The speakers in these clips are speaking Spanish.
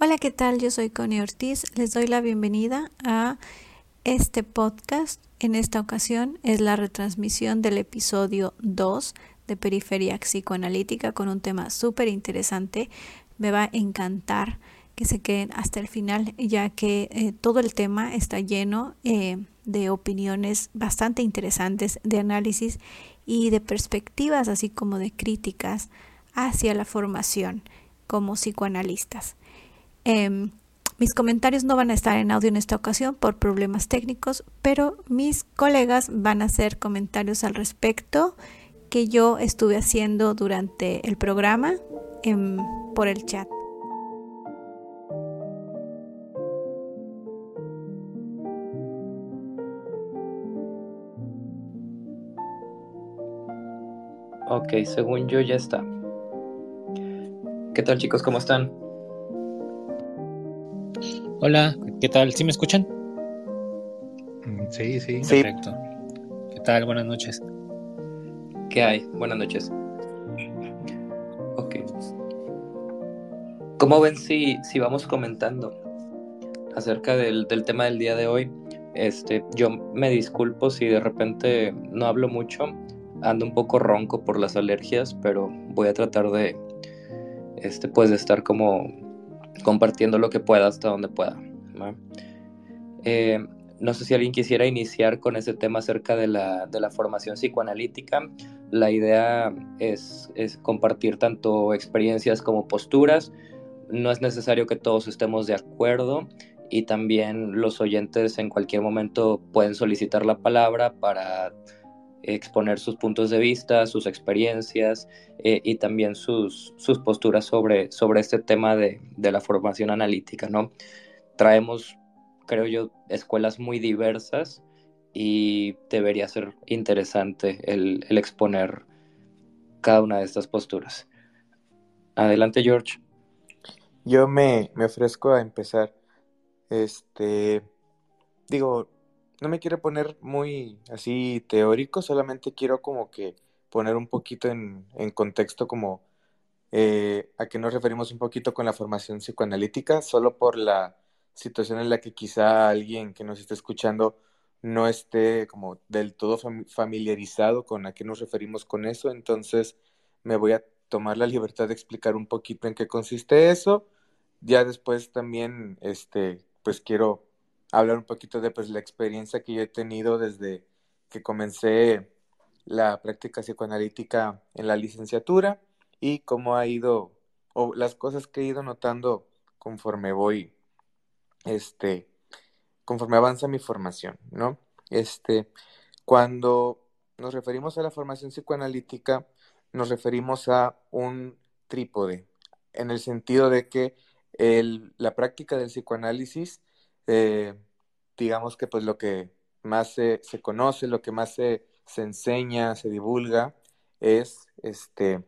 Hola, ¿qué tal? Yo soy Connie Ortiz. Les doy la bienvenida a este podcast. En esta ocasión es la retransmisión del episodio 2 de Periferia Psicoanalítica con un tema súper interesante. Me va a encantar que se queden hasta el final, ya que eh, todo el tema está lleno eh, de opiniones bastante interesantes, de análisis y de perspectivas, así como de críticas hacia la formación como psicoanalistas. Em, mis comentarios no van a estar en audio en esta ocasión por problemas técnicos, pero mis colegas van a hacer comentarios al respecto que yo estuve haciendo durante el programa em, por el chat. Ok, según yo ya está. ¿Qué tal chicos? ¿Cómo están? Hola, ¿qué tal? ¿Sí me escuchan? Mm, sí, sí. Perfecto. ¿Qué tal? Buenas noches. ¿Qué hay? Buenas noches. Ok. ¿Cómo ven si, si vamos comentando acerca del, del, tema del día de hoy? Este, yo me disculpo si de repente no hablo mucho, ando un poco ronco por las alergias, pero voy a tratar de, este, pues de estar como compartiendo lo que pueda hasta donde pueda. Eh, ¿no? sé si alguien quisiera iniciar con ese tema acerca de la, de la formación psicoanalítica. La idea es, es, compartir tanto experiencias como posturas. No es necesario que todos estemos de acuerdo y también los oyentes en cualquier momento pueden solicitar la palabra para exponer sus puntos de vista, sus experiencias eh, y también sus, sus posturas sobre, sobre este tema de, de, la formación analítica, ¿no? Traemos, creo yo, escuelas muy diversas y debería ser interesante el, el exponer cada una de estas posturas. Adelante, George. Yo me, me ofrezco a empezar. Este, digo, no me quiero poner muy así teórico, solamente quiero como que poner un poquito en, contexto como eh, a qué nos referimos un poquito con la formación psicoanalítica, solo por la situación en la que quizá alguien que nos esté escuchando no esté como del todo familiarizado con a qué nos referimos con eso, entonces me voy a tomar la libertad de explicar un poquito en qué consiste eso. Ya después también, este, pues quiero hablar un poquito de pues, la experiencia que yo he tenido desde que comencé la práctica psicoanalítica en la licenciatura y cómo ha ido, o las cosas que he ido notando conforme voy, este, conforme avanza mi formación, ¿no? Este, cuando nos referimos a la formación psicoanalítica, nos referimos a un trípode, en el sentido de que el, la práctica del psicoanálisis eh, digamos que pues lo que más se, conoce, lo que más se, enseña, se divulga, es este,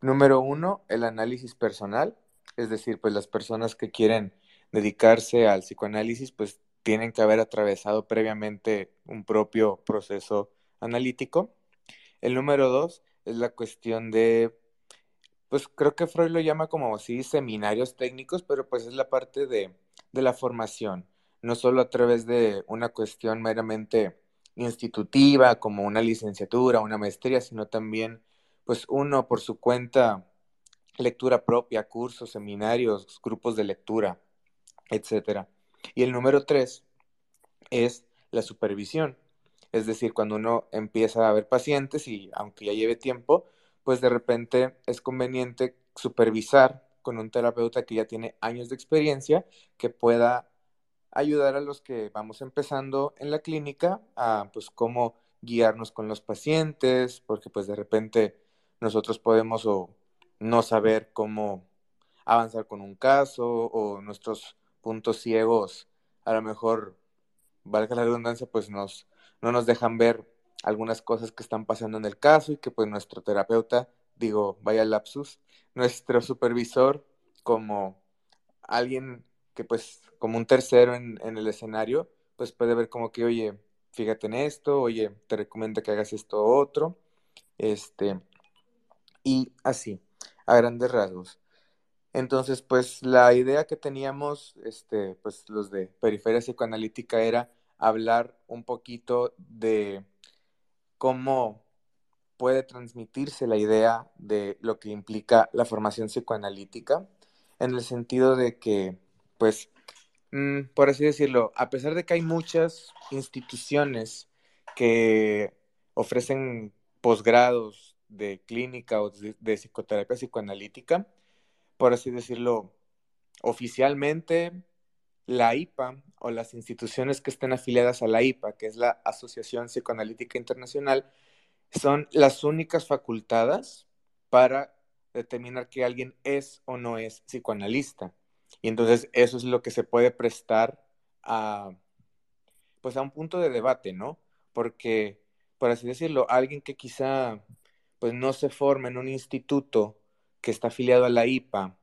número uno, el análisis personal, es decir, pues las personas que quieren dedicarse al psicoanálisis, pues tienen que haber atravesado previamente un propio proceso analítico. El número dos es la cuestión de, pues creo que Freud lo llama como así seminarios técnicos, pero pues es la parte de de la formación, no solo a través de una cuestión meramente institutiva como una licenciatura, una maestría, sino también pues uno por su cuenta lectura propia, cursos, seminarios, grupos de lectura, etcétera. Y el número tres es la supervisión. Es decir, cuando uno empieza a ver pacientes y aunque ya lleve tiempo, pues de repente es conveniente supervisar con un terapeuta que ya tiene años de experiencia, que pueda ayudar a los que vamos empezando en la clínica a pues cómo guiarnos con los pacientes, porque pues de repente nosotros podemos o no saber cómo avanzar con un caso o nuestros puntos ciegos a lo mejor, valga la redundancia, pues nos, no nos dejan ver algunas cosas que están pasando en el caso y que pues nuestro terapeuta digo, vaya lapsus, nuestro supervisor como alguien que pues como un tercero en, el escenario, pues puede ver como que, oye, fíjate en esto, oye, te recomiendo que hagas esto otro, este, y así, a grandes rasgos. Entonces, pues la idea que teníamos, este, pues los de periferia psicoanalítica era hablar un poquito de cómo puede transmitirse la idea de lo que implica la formación psicoanalítica, en el sentido de que, pues, mm, por así decirlo, a pesar de que hay muchas instituciones que ofrecen posgrados de clínica o de, de psicoterapia psicoanalítica, por así decirlo, oficialmente la IPA o las instituciones que estén afiliadas a la IPA, que es la Asociación Psicoanalítica Internacional, son las únicas facultadas para determinar que alguien es o no es psicoanalista. Y entonces eso es lo que se puede prestar a, pues a un punto de debate, ¿no? Porque, por así decirlo, alguien que quizá pues no se forma en un instituto que está afiliado a la IPA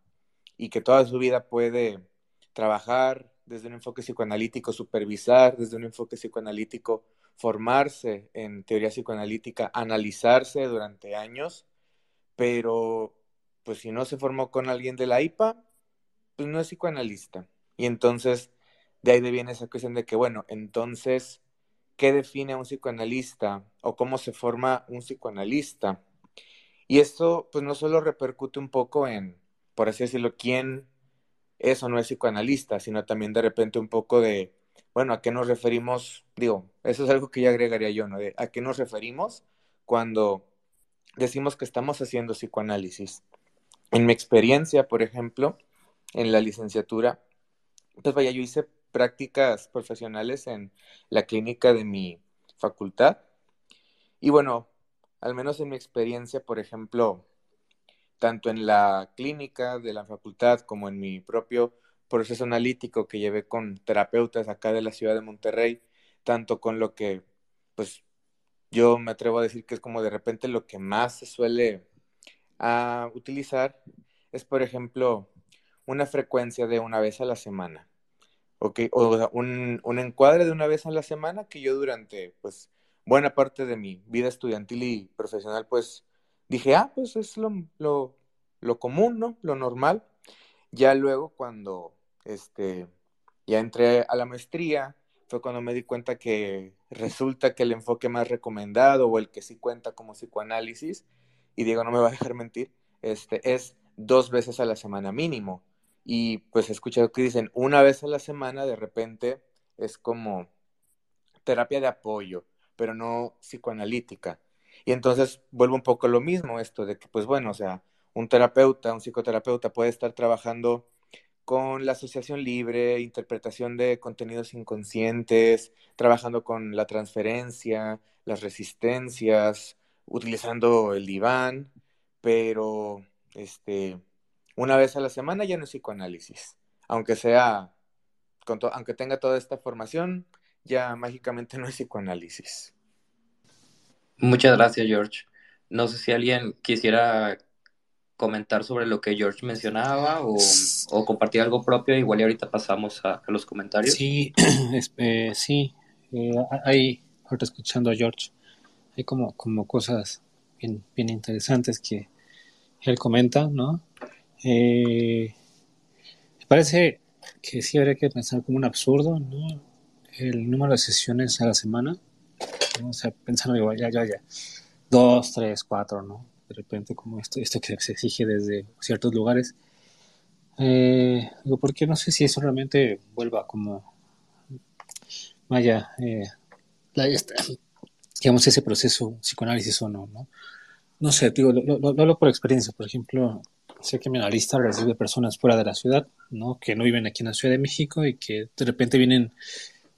y que toda su vida puede trabajar desde un enfoque psicoanalítico, supervisar desde un enfoque psicoanalítico, formarse en teoría psicoanalítica, analizarse durante años, pero pues si no se formó con alguien de la IPA, pues no es psicoanalista. Y entonces de ahí viene esa cuestión de que, bueno, entonces, ¿qué define a un psicoanalista o cómo se forma un psicoanalista? Y esto pues no solo repercute un poco en, por así decirlo, quién es o no es psicoanalista, sino también de repente un poco de, bueno, ¿a qué nos referimos? Digo, eso es algo que ya agregaría yo, ¿no? ¿A qué nos referimos cuando decimos que estamos haciendo psicoanálisis? En mi experiencia, por ejemplo, en la licenciatura, pues vaya, yo hice prácticas profesionales en la clínica de mi facultad. Y bueno, al menos en mi experiencia, por ejemplo, tanto en la clínica de la facultad como en mi propio proceso analítico que llevé con terapeutas acá de la ciudad de Monterrey, tanto con lo que, pues, yo me atrevo a decir que es como de repente lo que más se suele ah, utilizar es, por ejemplo, una frecuencia de una vez a la semana. o un, un encuadre de una vez a la semana que yo durante, pues, buena parte de mi vida estudiantil y profesional, pues dije, ah, pues es lo, lo, lo común, ¿no? Lo normal. Ya luego cuando este, ya entré a la maestría, fue cuando me di cuenta que resulta que el enfoque más recomendado o el que sí cuenta como psicoanálisis, y Diego no me va a dejar mentir, este, es dos veces a la semana mínimo. Y pues he escuchado que dicen una vez a la semana, de repente es como terapia de apoyo pero no psicoanalítica. Y entonces vuelvo un poco a lo mismo, esto de que, pues bueno, o sea, un terapeuta, un psicoterapeuta puede estar trabajando con la asociación libre, interpretación de contenidos inconscientes, trabajando con la transferencia, las resistencias, utilizando el diván, pero este, una vez a la semana ya no es psicoanálisis, aunque sea, aunque tenga toda esta formación, ya mágicamente no es psicoanálisis. Muchas gracias, George. No sé si alguien quisiera comentar sobre lo que George mencionaba o, compartir algo propio, igual y ahorita pasamos a, los comentarios. Sí, eh, sí, eh, ahorita escuchando a George, hay como, como cosas bien, bien interesantes que él comenta, ¿no? Eh, me parece que sí habría que pensar como un absurdo, ¿no? el número de sesiones a la semana, o sea, pensando, digo, ya, ya, ya, dos, tres, cuatro, ¿no? De repente, como esto, esto que se exige desde ciertos lugares. Eh, digo, porque no sé si eso realmente vuelva como, vaya, eh, digamos, ese proceso psicoanálisis o no, ¿no? No sé, digo, lo, lo, hablo por experiencia, por ejemplo, sé que mi analista recibe personas fuera de la ciudad, ¿no? Que no viven aquí en la Ciudad de México y que de repente vienen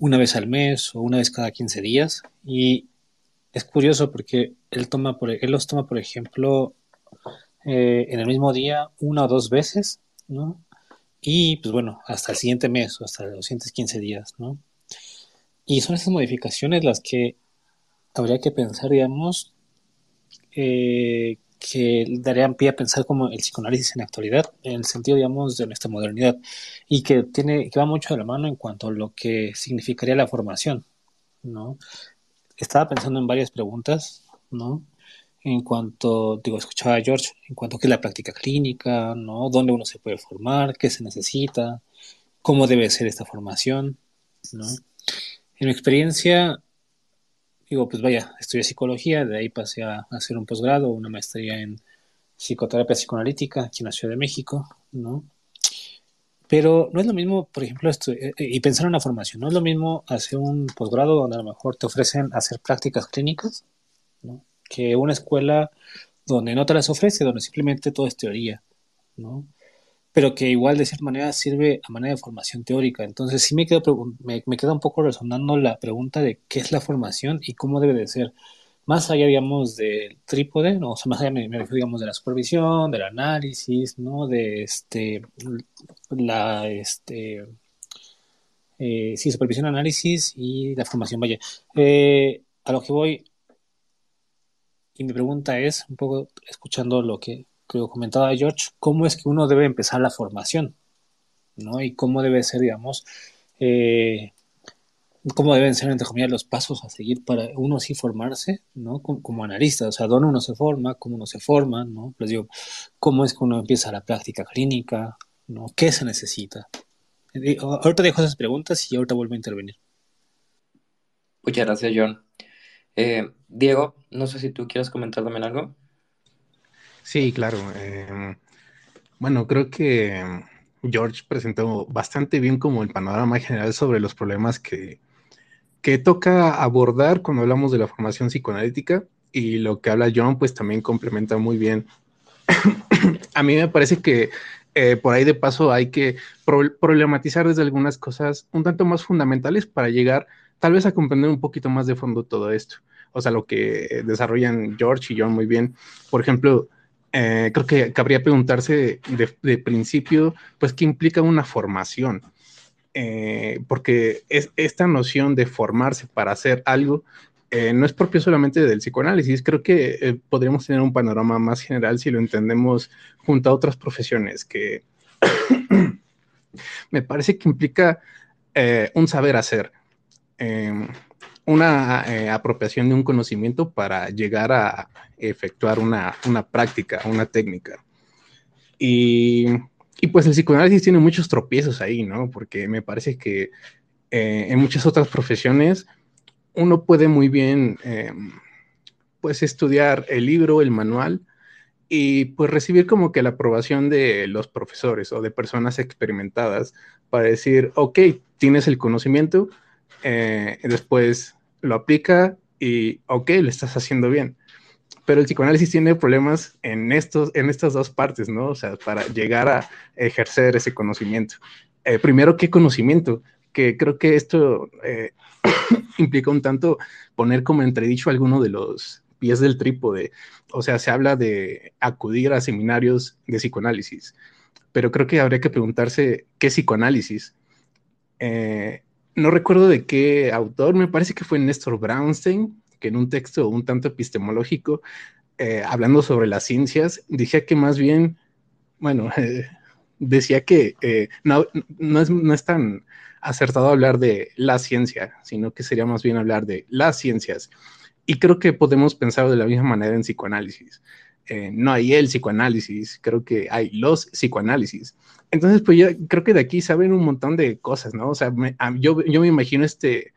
una vez al mes o una vez cada 15 días. Y es curioso porque él, toma por, él los toma, por ejemplo, eh, en el mismo día una o dos veces, ¿no? Y pues bueno, hasta el siguiente mes o hasta los siguientes 15 días, ¿no? Y son esas modificaciones las que habría que pensar, digamos, eh, que darían pie a pensar como el psicoanálisis en la actualidad, en el sentido, digamos, de nuestra modernidad, y que, tiene, que va mucho de la mano en cuanto a lo que significaría la formación, ¿no? Estaba pensando en varias preguntas, ¿no? en cuanto, digo, escuchaba a George, en cuanto a qué es la práctica clínica, ¿no? Dónde uno se puede formar, qué se necesita, cómo debe ser esta formación, ¿no? En mi experiencia, digo, pues vaya, estudié psicología, de ahí pasé a hacer un posgrado, una maestría en psicoterapia psicoanalítica aquí en la Ciudad de México, ¿no? Pero no es lo mismo, por ejemplo, esto, eh, y pensar en una formación, no es lo mismo hacer un posgrado donde a lo mejor te ofrecen hacer prácticas clínicas, ¿no? que una escuela donde no te las ofrece, donde simplemente todo es teoría, ¿no? Pero que igual de cierta manera sirve a manera de formación teórica. Entonces sí me, quedo, me, me queda un poco resonando la pregunta de qué es la formación y cómo debe de ser. Más allá, digamos, del trípode, ¿no? o sea, más allá me, refiero, digamos, de la supervisión, del análisis, ¿no? De este, la, este, eh, sí, supervisión, análisis y la formación, vaya. Eh, a lo que voy, y mi pregunta es, un poco escuchando lo que creo comentaba George, ¿cómo es que uno debe empezar la formación? ¿no? Y cómo debe ser, digamos, eh, cómo deben ser, entre comillas, los pasos a seguir para uno sí formarse, ¿no? Como, analista, o sea, dónde uno se forma, cómo uno se forma, ¿no? Les digo, cómo es que uno empieza la práctica clínica, ¿no? ¿Qué se necesita? Ahorita dejo esas preguntas y ahorita vuelvo a intervenir. Muchas gracias, John. Eh, Diego, no sé si tú quieres comentar también algo. Sí, claro. Em, bueno, creo que George presentó bastante bien como el panorama general sobre los problemas que, que toca abordar cuando hablamos de la formación psicoanalítica y lo que habla John pues también complementa muy bien. A mí me parece que eh, por ahí de paso hay que problematizar desde algunas cosas un tanto más fundamentales para llegar tal vez a comprender un poquito más de fondo todo esto. O sea, lo que desarrollan George y John muy bien. Por ejemplo, eh, creo que cabría preguntarse de, principio, pues, ¿qué implica una formación? Eh, porque es, esta noción de formarse para hacer algo eh, no es propio solamente del psicoanálisis, creo que podríamos tener un panorama más general si lo entendemos junto a otras profesiones, que me parece que implica un saber hacer. Una eh, apropiación de un conocimiento para llegar a efectuar una, práctica, una técnica. Y, pues el psicoanálisis tiene muchos tropiezos ahí, ¿no? Porque me parece que eh, en muchas otras profesiones uno puede muy bien, em, pues estudiar el libro, el manual, y pues recibir como que la aprobación de los profesores o de personas experimentadas para decir, ok, tienes el conocimiento, eh, después lo aplica y, ok, lo estás haciendo bien. Pero el psicoanálisis tiene problemas en, estos, en estas dos partes, ¿no? O sea, para llegar a ejercer ese conocimiento. Eh, primero, ¿qué conocimiento? Que creo que esto eh, implica un tanto poner como entredicho alguno de los pies del trípode. O sea, se habla de acudir a seminarios de psicoanálisis, pero creo que habría que preguntarse qué psicoanálisis. Eh, no recuerdo de qué autor, me parece que fue Néstor Brownstein, que en un texto un tanto epistemológico, eh, hablando sobre las ciencias, decía que más bien, bueno, decía que eh, no, no, es, no es tan acertado hablar de la ciencia, sino que sería más bien hablar de las ciencias. Y creo que podemos pensar de la misma manera en psicoanálisis. Eh, no hay el psicoanálisis, creo que hay los psicoanálisis. Entonces, pues yo creo que de aquí saben un montón de cosas, ¿no? O sea, yo, yo, me imagino este,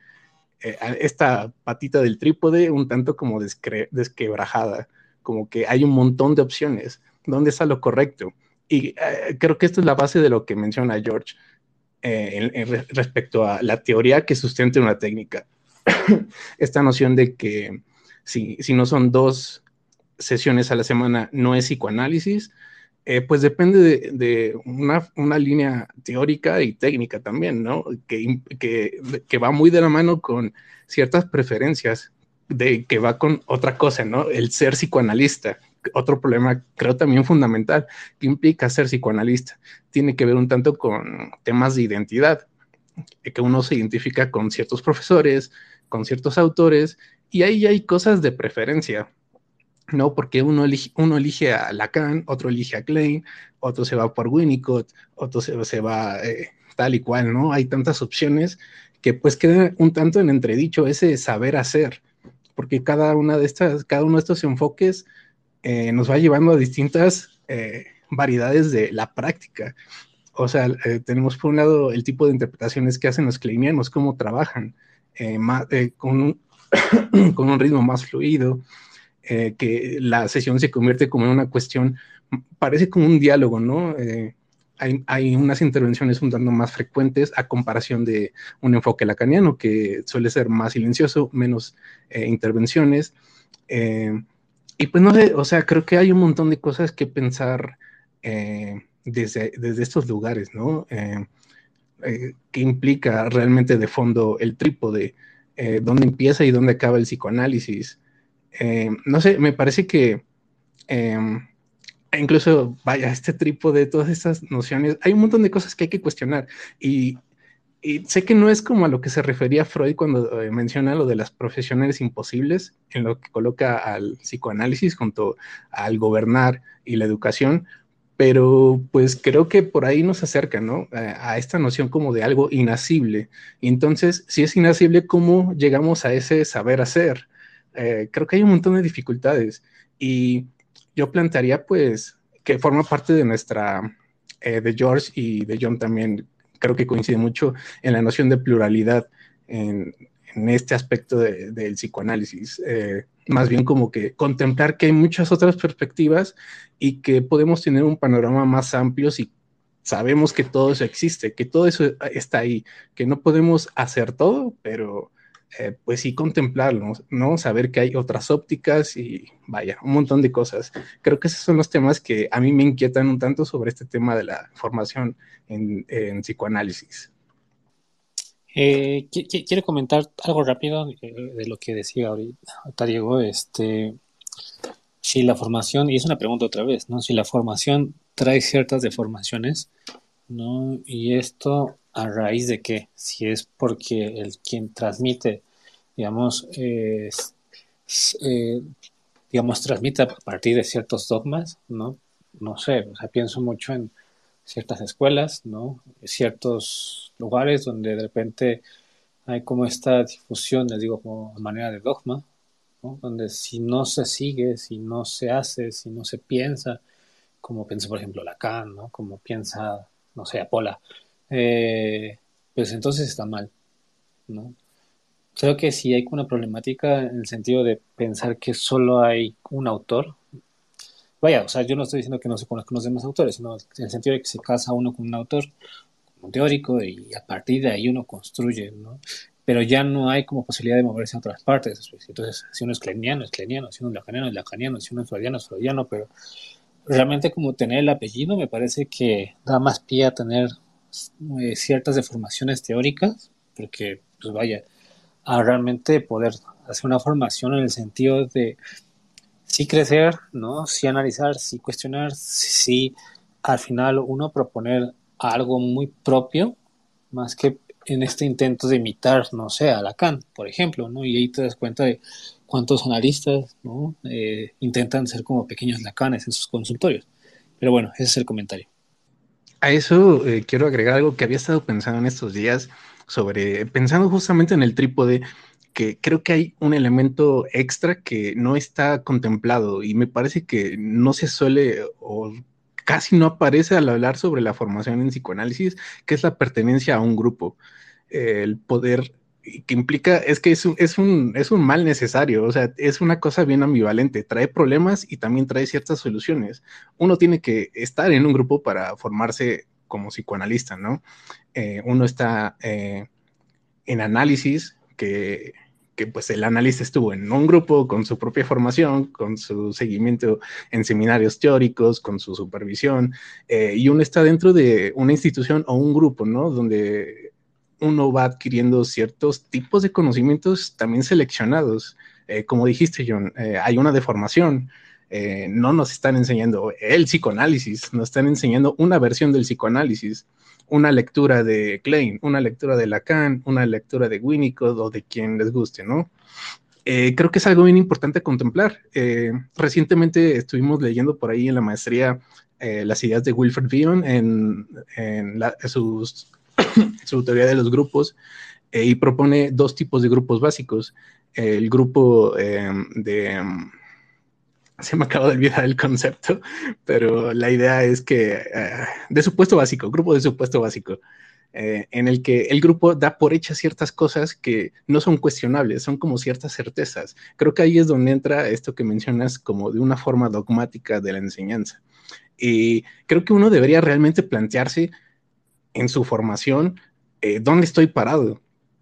eh, esta patita del trípode un tanto como desquebrajada, como que hay un montón de opciones. ¿Dónde está lo correcto? Y eh, creo que esto es la base de lo que menciona George respecto a la teoría que sustenta una técnica. esta noción de que si, si no son dos sesiones a la semana no es psicoanálisis, eh, pues depende de, una, línea teórica y técnica también, ¿no? Que, que, va muy de la mano con ciertas preferencias, de que va con otra cosa, ¿no? El ser psicoanalista. Otro problema, creo también fundamental, que implica ser psicoanalista. Tiene que ver un tanto con temas de identidad, que uno se identifica con ciertos profesores, con ciertos autores, y ahí hay cosas de preferencia ¿no? Porque uno elige, uno elige a Lacan, otro elige a Klein, otro se va por Winnicott, otro se, va eh, tal y cual, ¿no? Hay tantas opciones que pues queda un tanto en entredicho ese saber hacer, porque cada una de estas, cada uno de estos enfoques nos va llevando a distintas variedades de la práctica. O sea, tenemos por un lado el tipo de interpretaciones que hacen los kleinianos, cómo trabajan con, un, con un ritmo más fluido, que la sesión se convierte como en una cuestión, parece como un diálogo, ¿no? hay, unas intervenciones un tanto más frecuentes a comparación de un enfoque lacaniano que suele ser más silencioso, menos eh, intervenciones. Eh, y pues no sé, o sea, creo que hay un montón de cosas que pensar eh, desde, desde, estos lugares, ¿no? que implica realmente de fondo el trípode, dónde empieza y dónde acaba el psicoanálisis. No sé, me parece que incluso, vaya, este trípode, todas estas nociones, hay un montón de cosas que hay que cuestionar. Y, sé que no es como a lo que se refería Freud cuando eh, menciona lo de las profesionales imposibles, en lo que coloca al psicoanálisis junto al gobernar y la educación, pero pues creo que por ahí nos acerca, ¿no? A, esta noción como de algo inacible. Y entonces, si es inacible, ¿cómo llegamos a ese saber hacer? Eh, creo que hay un montón de dificultades. Y yo plantearía pues que forma parte de nuestra, eh, de George y de John también, creo que coincide mucho en la noción de pluralidad en, este aspecto del psicoanálisis. Eh, más bien como que contemplar que hay muchas otras perspectivas y que podemos tener un panorama más amplio si sabemos que todo eso existe, que todo eso está ahí, que no podemos hacer todo, pero eh, pues sí contemplarlo, ¿no? Saber que hay otras ópticas y vaya, un montón de cosas. Creo que esos son los temas que a mí me inquietan un tanto sobre este tema de la formación en, psicoanálisis. Eh, quiero comentar algo rápido de, lo que decía ahorita Diego. Este, si la formación, y es una pregunta otra vez, ¿no? Si la formación trae ciertas deformaciones, ¿no? Y esto a raíz de qué? Si es porque el quien transmite, digamos, eh, digamos, transmite a partir de ciertos dogmas, ¿no? No sé, o sea, pienso mucho en ciertas escuelas, ¿no? Ciertos lugares donde de repente hay como esta difusión, les digo, como manera de dogma. Donde si no se sigue, si no se hace, si no se piensa, como piensa, por ejemplo, Lacan, ¿no? Como piensa, no sé, Apola, eh, pues entonces está mal, ¿no? Creo que sí hay una problemática en el sentido de pensar que solo hay un autor. Vaya, o sea, yo no estoy diciendo que no se conozcan los demás autores, sino en el sentido de que se casa uno con un autor, un teórico, y a partir de ahí uno construye, ¿no? Pero ya no hay como posibilidad de moverse a otras partes. Entonces, si uno es cleniano, es cleniano, si uno es lacaniano, es lacaniano, si uno es freudiano, es freudiano, pero realmente como tener el apellido me parece que da más pie a tener eh, ciertas deformaciones teóricas, porque, pues vaya, a realmente poder hacer una formación en el sentido de sí crecer, ¿no? Sí analizar, sí cuestionar, sí, al final uno proponer algo muy propio, más que en este intento de imitar, no sé, a Lacan, por ejemplo, ¿no? Y ahí te das cuenta de cuántos analistas, ¿no? Eh, intentan ser como pequeños Lacanes en sus consultorios. Pero bueno, ese es el comentario. A eso eh, quiero agregar algo que había estado pensando en estos días sobre, pensando justamente en el trípode, que creo que hay un elemento extra que no está contemplado y me parece que no se suele o casi no aparece al hablar sobre la formación en psicoanálisis, que es la pertenencia a un grupo, el poder que implica, es que es un, es, un, es un mal necesario, o sea, es una cosa bien ambivalente, trae problemas y también trae ciertas soluciones. Uno tiene que estar en un grupo para formarse como psicoanalista, ¿no? Eh, uno está eh, en análisis, que, que, pues el analista estuvo en un grupo con su propia formación, con su seguimiento en seminarios teóricos, con su supervisión, eh, y uno está dentro de una institución o un grupo, ¿no? Donde uno va adquiriendo ciertos tipos de conocimientos también seleccionados. Eh, como dijiste, John, eh, hay una deformación. Eh, no nos están enseñando el psicoanálisis, nos están enseñando una versión del psicoanálisis, una lectura de Klein, una lectura de Lacan, una lectura de Winnicott o de quien les guste, ¿no? creo que es algo bien importante contemplar. recientemente estuvimos leyendo por ahí en la maestría las ideas de Wilfred Bion en, en sus su teoría de los grupos, eh, y propone dos tipos de grupos básicos. El grupo em, de, em, se me acaba de olvidar el concepto, pero la idea es que eh, de supuesto básico, grupo de supuesto básico, eh, en el que el grupo da por hechas ciertas cosas que no son cuestionables, son como ciertas certezas. Creo que ahí es donde entra esto que mencionas como de una forma dogmática de la enseñanza. Y creo que uno debería realmente plantearse en su formación eh, dónde estoy parado,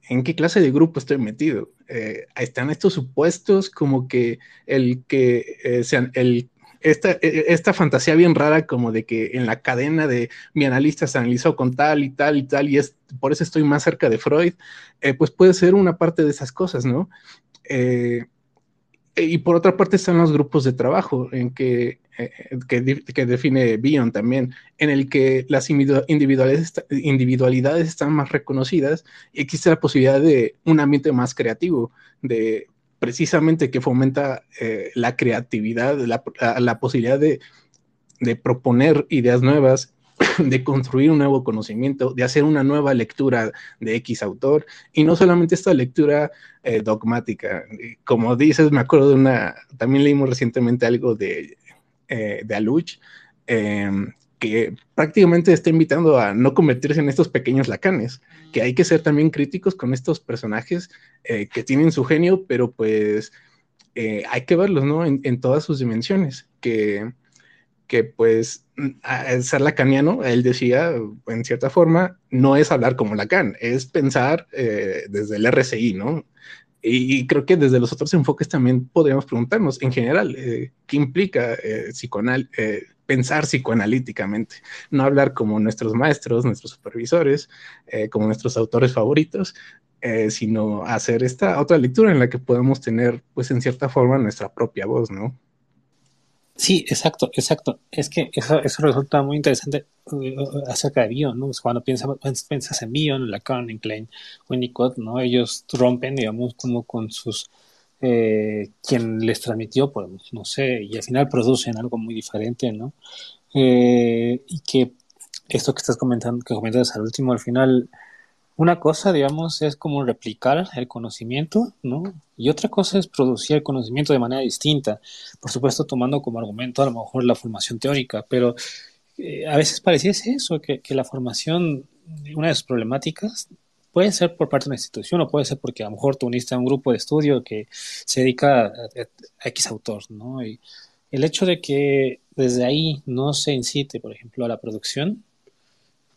en qué clase de grupo estoy metido. Eh, están estos supuestos como que el que eh, sean el esta, e, e, esta, fantasía bien rara como de que en la cadena de mi analista se analizó con tal y tal y tal y es por eso estoy más cerca de Freud, pues puede ser una parte de esas cosas, ¿no? y por otra parte están los grupos de trabajo en que, que, define Bion también, en el que las individualidades, individualidades están más reconocidas y existe la posibilidad de un ambiente más creativo, de precisamente que fomenta eh, la creatividad, la, posibilidad de, proponer ideas nuevas, de construir un nuevo conocimiento, de hacer una nueva lectura de X autor, y no solamente esta lectura eh, dogmática. Como dices, me acuerdo de una, también leímos recientemente algo de, eh, de Aluch, em, que prácticamente está invitando a no convertirse en estos pequeños lacanes, que hay que ser también críticos con estos personajes eh, que tienen su genio, pero pues eh, hay que verlos, ¿no? En, todas sus dimensiones, que, que pues ser lacaniano, él decía, en cierta forma, no es hablar como Lacan, es pensar desde el RCI, ¿no? Y, creo que desde los otros enfoques también podríamos preguntarnos, en general, ¿qué implica psicoanal, pensar psicoanalíticamente, no hablar como nuestros maestros, nuestros supervisores, eh, como nuestros autores favoritos, eh, sino hacer esta otra lectura en la que podamos tener, pues en cierta forma, nuestra propia voz, ¿no? Sí, exacto, exacto. Es que eso, eso resulta muy interesante uh, acerca de Bion, ¿no? Cuando piensas, piensas en Bion, Lacan, Klein, Winnicott, ¿no? Ellos rompen, digamos, como con sus eh, quien les transmitió, pues no sé, y al final producen algo muy diferente, ¿no? Eh, y que esto que estás comentando, que comentas al último, al final, una cosa, digamos, es como replicar el conocimiento, ¿no? Y otra cosa es producir el conocimiento de manera distinta, por supuesto tomando como argumento a lo mejor la formación teórica, pero eh, a veces pareciese eso, que, que la formación, una de sus problemáticas Puede ser por parte de una institución o puede ser porque a lo mejor tú uniste a un grupo de estudio que se dedica a, X autor, ¿no? Y el hecho de que desde ahí no se incite, por ejemplo, a la producción,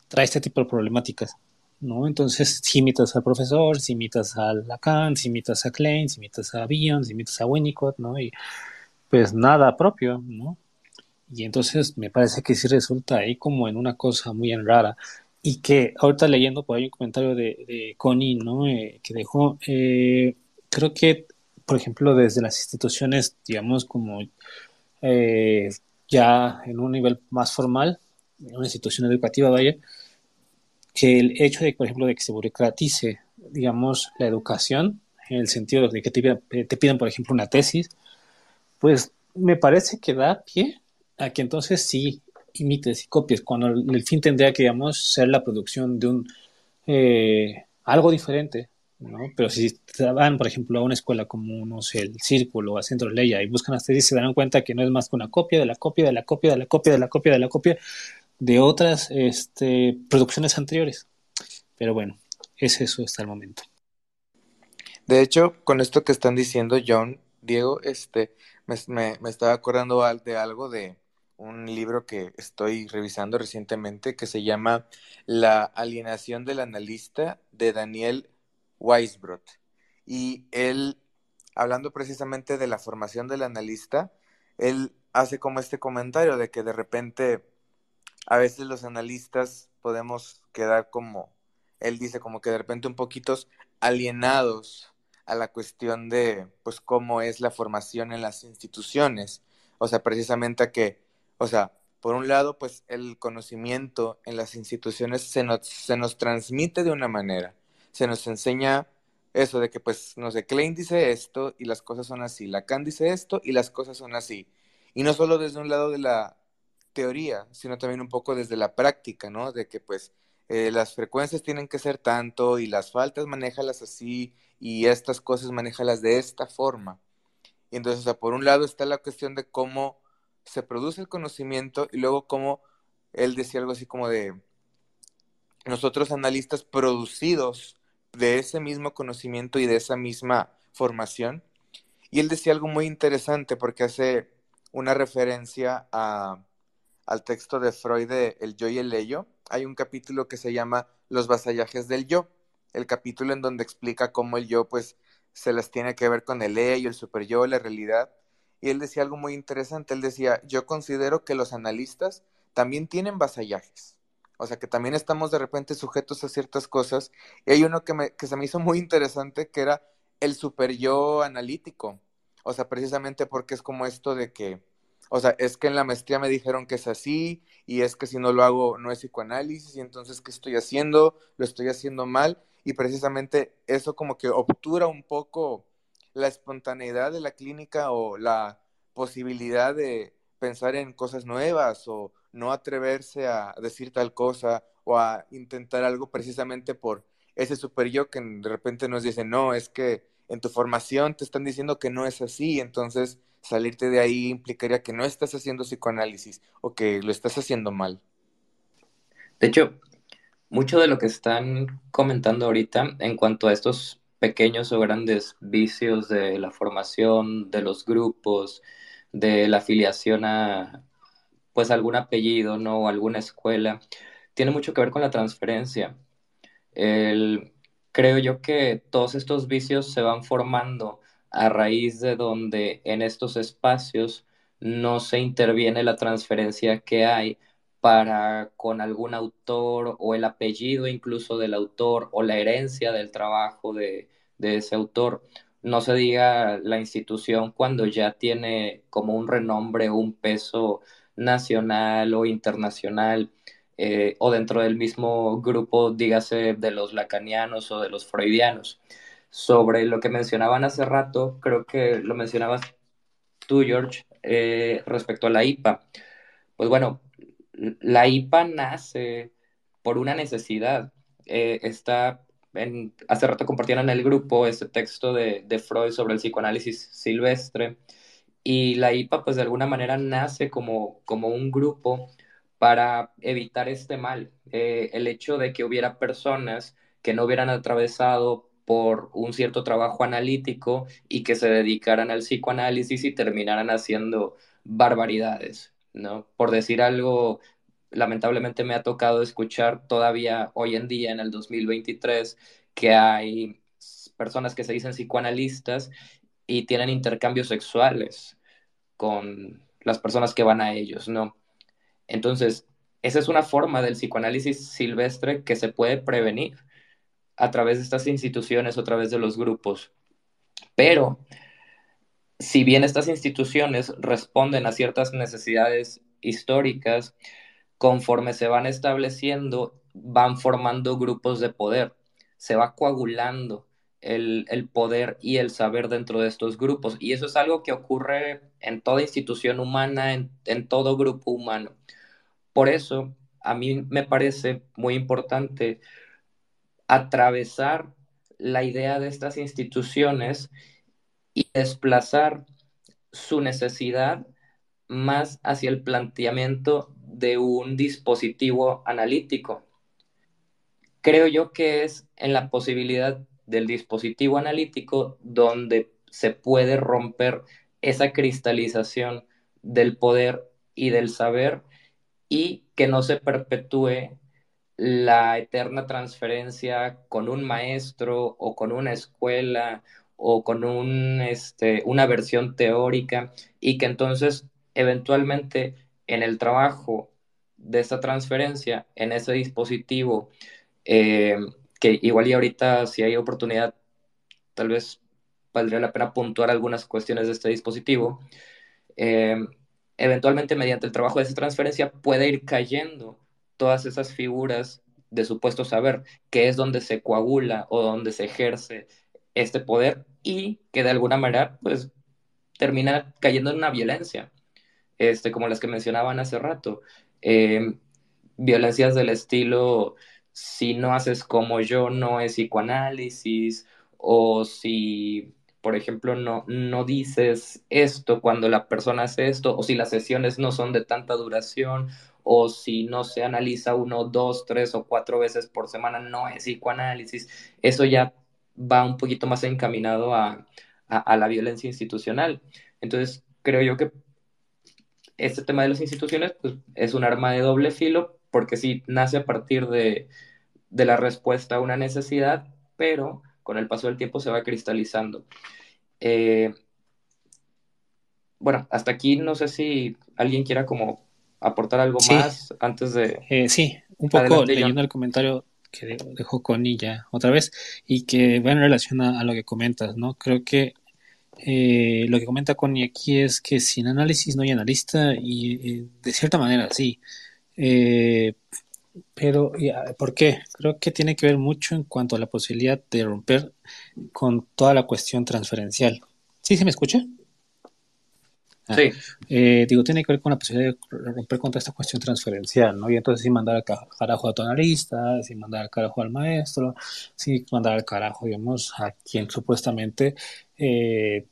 trae este tipo de problemáticas, ¿no? Entonces, si imitas al profesor, si imitas a Lacan, si imitas a Klein, si imitas a Bion, si imitas a Winnicott, ¿no? Y pues nada propio, ¿no? Y entonces me parece que sí resulta ahí como en una cosa muy rara y que ahorita leyendo por ahí un comentario de, de Connie, ¿no? Eh, que dejó, eh, creo que, por ejemplo, desde las instituciones, digamos, como eh, ya en un nivel más formal, en una institución educativa, vaya, que el hecho de, por ejemplo, de que se burocratice, digamos, la educación, en el sentido de que te pidan, te pidan, por ejemplo, una tesis, pues me parece que da pie a que entonces sí imites y copies, cuando el, fin tendría que, digamos, ser la producción de un eh, algo diferente, ¿no? Pero si van, por ejemplo, a una escuela como, no sé, el Círculo o a Centro Leia y buscan hasta se darán cuenta que no es más que una copia de la copia de la copia de la copia de la copia de la copia otras este, producciones anteriores. Pero bueno, es eso hasta el momento. De hecho, con esto que están diciendo John, Diego, este, me, me estaba acordando de algo de, un libro que estoy revisando recientemente que se llama La alienación del analista de Daniel Weisbrot. Y él, hablando precisamente de la formación del analista, él hace como este comentario de que de repente a veces los analistas podemos quedar como, él dice como que de repente un poquitos alienados a la cuestión de pues cómo es la formación en las instituciones. O sea, precisamente a que o sea, por un lado, pues el conocimiento en las instituciones se nos, se nos transmite de una manera, se nos enseña eso de que, pues, no sé, Klein dice esto y las cosas son así, Lacan dice esto y las cosas son así. Y no solo desde un lado de la teoría, sino también un poco desde la práctica, ¿no? De que, pues, eh, las frecuencias tienen que ser tanto y las faltas manéjalas así y estas cosas manéjalas de esta forma. Y entonces, o sea, por un lado está la cuestión de cómo se produce el conocimiento y luego cómo él decía algo así como de nosotros analistas producidos de ese mismo conocimiento y de esa misma formación. Y él decía algo muy interesante porque hace una referencia a, al texto de Freud de El yo y el ello. Hay un capítulo que se llama Los vasallajes del yo, el capítulo en donde explica cómo el yo pues se las tiene que ver con el ello, el super yo, la realidad. Y él decía algo muy interesante, él decía, yo considero que los analistas también tienen vasallajes. O sea, que también estamos de repente sujetos a ciertas cosas. Y hay uno que, me, que se me hizo muy interesante, que era el super yo analítico. O sea, precisamente porque es como esto de que, o sea, es que en la maestría me dijeron que es así, y es que si no lo hago no es psicoanálisis, y entonces, ¿qué estoy haciendo? Lo estoy haciendo mal. Y precisamente eso como que obtura un poco la espontaneidad de la clínica o la posibilidad de pensar en cosas nuevas o no atreverse a decir tal cosa o a intentar algo precisamente por ese super yo que de repente nos dice, no, es que en tu formación te están diciendo que no es así, entonces salirte de ahí implicaría que no estás haciendo psicoanálisis o que lo estás haciendo mal. De hecho, mucho de lo que están comentando ahorita en cuanto a estos pequeños o grandes vicios de la formación, de los grupos, de la afiliación a pues algún apellido, ¿no? O alguna escuela, tiene mucho que ver con la transferencia. creo yo que todos estos vicios se van formando a raíz de donde en estos espacios no se interviene la transferencia que hay para con algún autor o el apellido incluso del autor o la herencia del trabajo de, ese autor. No se diga la institución cuando ya tiene como un renombre un peso nacional o internacional eh, o dentro del mismo grupo, dígase, de los lacanianos o de los freudianos. Sobre lo que mencionaban hace rato, creo que lo mencionabas tú, George, eh, respecto a la IPA. Pues bueno, la IPA nace por una necesidad. Eh, está en, hace rato compartieron en el grupo ese texto de, Freud sobre el psicoanálisis silvestre y la IPA pues de alguna manera nace como, como un grupo para evitar este mal, eh, el hecho de que hubiera personas que no hubieran atravesado por un cierto trabajo analítico y que se dedicaran al psicoanálisis y terminaran haciendo barbaridades. ¿no? Por decir algo, lamentablemente me ha tocado escuchar todavía hoy en día, en el 2023, que hay personas que se dicen psicoanalistas y tienen intercambios sexuales con las personas que van a ellos, ¿no? Entonces, esa es una forma del psicoanálisis silvestre que se puede prevenir a través de estas instituciones o a través de los grupos. Pero si bien estas instituciones responden a ciertas necesidades históricas, conforme se van estableciendo, van formando grupos de poder, se va coagulando el, poder y el saber dentro de estos grupos. Y eso es algo que ocurre en toda institución humana, en, en todo grupo humano. Por eso, a mí me parece muy importante atravesar la idea de estas instituciones y desplazar su necesidad más hacia el planteamiento de un dispositivo analítico. Creo yo que es en la posibilidad del dispositivo analítico donde se puede romper esa cristalización del poder y del saber y que no se perpetúe la eterna transferencia con un maestro o con una escuela o con un, este, una versión teórica y que entonces eventualmente en el trabajo de esta transferencia, en ese dispositivo, eh, que igual y ahorita si hay oportunidad, tal vez valdría la pena puntuar algunas cuestiones de este dispositivo, eh, eventualmente mediante el trabajo de esa transferencia puede ir cayendo todas esas figuras de supuesto saber, que es donde se coagula o donde se ejerce este poder y que de alguna manera pues termina cayendo en una violencia este, como las que mencionaban hace rato. Em, violencias del estilo, si no haces como yo, no es psicoanálisis, o si, por ejemplo, no, no dices esto cuando la persona hace esto, o si las sesiones no son de tanta duración, o si no se analiza uno, dos, tres o cuatro veces por semana, no es psicoanálisis. Eso ya va un poquito más encaminado a, la violencia institucional. Entonces, creo yo que este tema de las instituciones pues, es un arma de doble filo, porque sí nace a partir de, de la respuesta a una necesidad, pero con el paso del tiempo se va cristalizando. Eh, bueno, hasta aquí no sé si alguien quiera como aportar algo más antes de... Eh, sí, un poco leyendo el comentario que dejó Connie ya otra vez y que va en relación a, lo que comentas, ¿no? Creo que eh, lo que comenta Connie aquí es que sin análisis no hay analista y de cierta manera sí. pero, ¿por qué? Creo que tiene que ver mucho en cuanto a la posibilidad de romper con toda la cuestión transferencial. ¿Sí se me escucha? Sí. Eh, digo, tiene que ver con la posibilidad de romper contra esta cuestión transferencial, ¿no? Y entonces sin mandar al carajo a tu analista, sin mandar al carajo al maestro, sin mandar al carajo, digamos, a quien supuestamente, eh,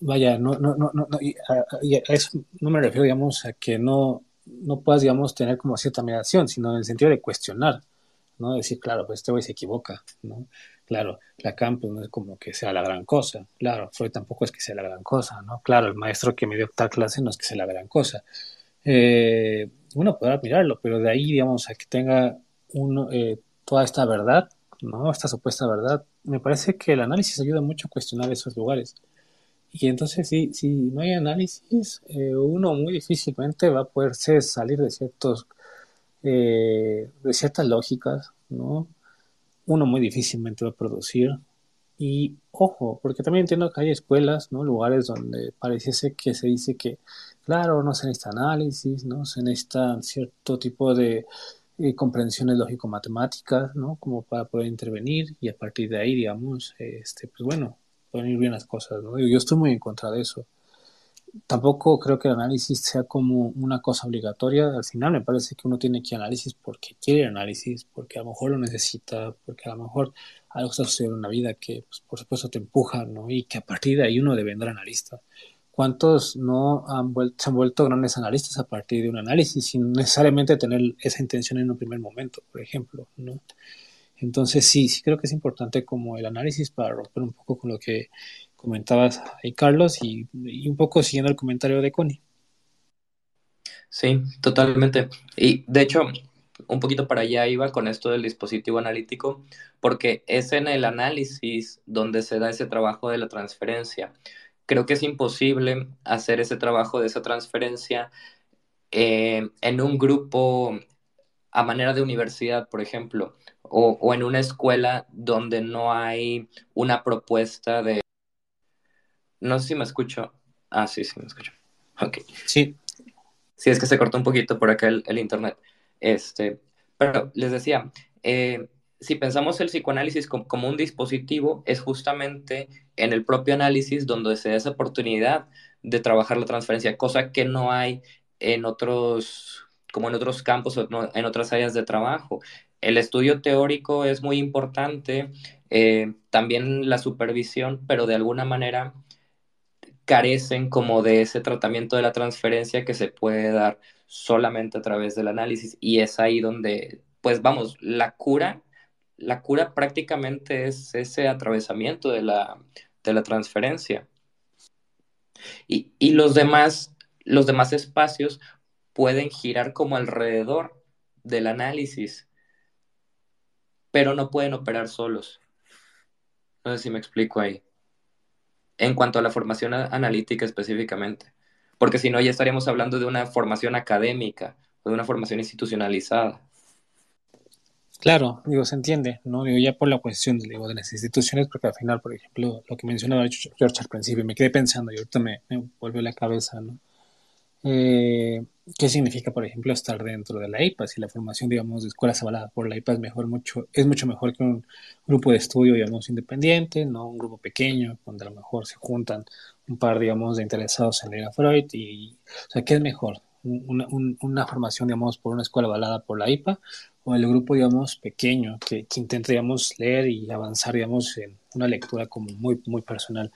vaya, no, no, no, no, y a, eso no me refiero, digamos, a que no, no puedas, digamos, tener como cierta mediación, sino en el sentido de cuestionar, ¿no? Decir, claro, pues este güey se equivoca, ¿no? Claro, Lacan pues, no es como que sea la gran cosa. Claro, Freud tampoco es que sea la gran cosa, ¿no? Claro, el maestro que me dio tal clase no es que sea la gran cosa. Eh, uno podrá mirarlo, pero de ahí, digamos, a que tenga uno, eh, toda esta verdad, ¿no? Esta supuesta verdad, me parece que el análisis ayuda mucho a cuestionar esos lugares. Y entonces, si, si no hay análisis, eh, uno muy difícilmente va a poder salir de ciertos, de ciertas lógicas, ¿no? Uno muy difícilmente va a producir. Y ojo, porque también entiendo que hay escuelas, ¿no? lugares donde pareciese que se dice que, claro, no se necesita análisis, no se necesita cierto tipo de eh, comprensiones lógico-matemáticas, ¿no? Como para poder intervenir y a partir de ahí, digamos, este, pues bueno, pueden ir bien las cosas, ¿no? Yo estoy muy en contra de eso tampoco creo que el análisis sea como una cosa obligatoria. Al final me parece que uno tiene que análisis porque quiere análisis, porque a lo mejor lo necesita, porque a lo mejor algo está sucediendo en la vida que, pues, por supuesto, te empuja, ¿no? Y que a partir de ahí uno debe ser analista. ¿Cuántos no han vuelto, se han vuelto grandes analistas a partir de un análisis sin necesariamente tener esa intención en un primer momento, por ejemplo, ¿no? Entonces sí, sí creo que es importante como el análisis para romper un poco con lo que comentabas ahí, Carlos, y, un poco siguiendo el comentario de Connie. Sí, totalmente. Y de hecho, un poquito para allá iba con esto del dispositivo analítico, porque es en el análisis donde se da ese trabajo de la transferencia. Creo que es imposible hacer ese trabajo de esa transferencia eh, en un grupo a manera de universidad, por ejemplo, o, o en una escuela donde no hay una propuesta de no sé si me escucho. Ah, sí, sí me escucho. Ok. Sí. Sí, es que se cortó un poquito por acá el, internet. Este, pero les decía, eh, si pensamos el psicoanálisis como, un dispositivo, es justamente en el propio análisis donde se da esa oportunidad de trabajar la transferencia, cosa que no hay en otros, como en otros campos o en otras áreas de trabajo. El estudio teórico es muy importante, eh, también la supervisión, pero de alguna manera carecen como de ese tratamiento de la transferencia que se puede dar solamente a través del análisis y es ahí donde, pues vamos, la cura, la cura prácticamente es ese atravesamiento de la, de la transferencia. Y, y los, demás, los demás espacios pueden girar como alrededor del análisis, pero no pueden operar solos. No sé si me explico ahí en cuanto a la formación analítica específicamente, porque si no ya estaríamos hablando de una formación académica o de una formación institucionalizada. Claro, digo, se entiende, ¿no? Digo, ya por la cuestión digo, de las instituciones, porque al final, por ejemplo, lo que mencionaba George al principio, me quedé pensando y ahorita me, me la cabeza, ¿no? Eh, ¿Qué significa, por ejemplo, estar dentro de la IPA? Si la formación, digamos, de escuelas avaladas por la IPA es, mejor, mucho, es mucho mejor que un grupo de estudio, digamos, independiente, no un grupo pequeño, donde a lo mejor se juntan un par, digamos, de interesados en leer a Freud. Y, o sea, ¿qué es mejor? Una, formación, digamos, por una escuela avalada por la IPA o el grupo, digamos, pequeño que, que intenta, digamos, leer y avanzar, digamos, en una lectura como muy, muy personal.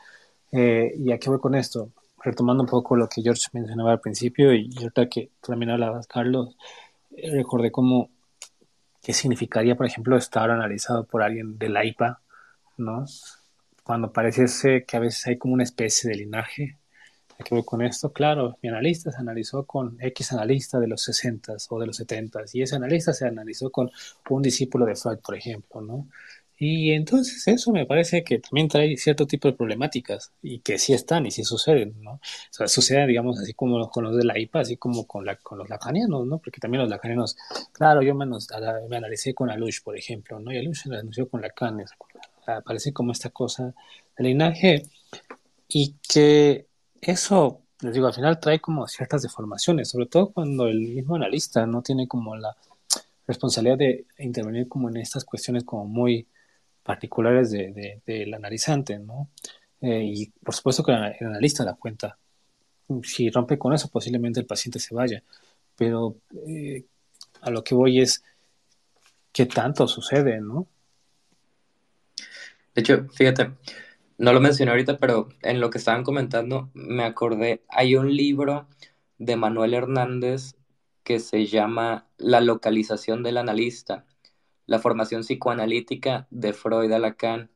Eh, ¿Y a qué voy con esto? Retomando un poco lo que George mencionaba al principio y ahorita que también hablabas, Carlos, eh, recordé cómo qué significaría, por ejemplo, estar analizado por alguien de la IPA, ¿no? Cuando pareciese que a veces hay como una especie de linaje. ¿A qué voy con esto? Claro, mi analista se analizó con X analista de los 60 o de los 70 y ese analista se analizó con un discípulo de Freud, por ejemplo, ¿no? Y entonces eso me parece que también trae cierto tipo de problemáticas y que sí están y sí suceden, ¿no? O sea, sucede, digamos, así como con los de la IPA, así como con, la, con los lacanianos, ¿no? Porque también los lacanianos, claro, yo me, me analicé con Alush, por ejemplo, ¿no? Y Alush se anunció con Lacan, parece como esta cosa del linaje y que eso, les digo, al final trae como ciertas deformaciones, sobre todo cuando el mismo analista no tiene como la responsabilidad de intervenir como en estas cuestiones como muy particulares de, del analizante, ¿no? Eh, y por supuesto que el analista da cuenta. Si rompe con eso, posiblemente el paciente se vaya. Pero eh, a lo que voy es qué tanto sucede, ¿no? De hecho, fíjate, no lo mencioné ahorita, pero en lo que estaban comentando me acordé, hay un libro de Manuel Hernández que se llama La localización del analista la formación psicoanalítica de Freud a Lacan.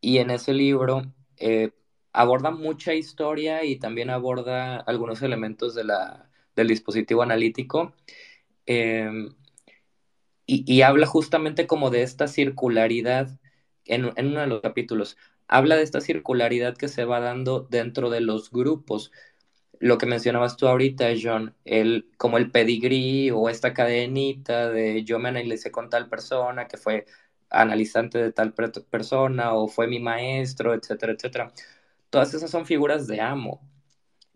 Y en ese libro eh, aborda mucha historia y también aborda algunos elementos de la, del dispositivo analítico. Em, y, habla justamente como de esta circularidad en, en uno de los capítulos. Habla de esta circularidad que se va dando dentro de los grupos lo que mencionabas tú ahorita, John, el, como el pedigrí o esta cadenita de yo me analicé con tal persona que fue analizante de tal persona o fue mi maestro, etcétera, etcétera. Todas esas son figuras de amo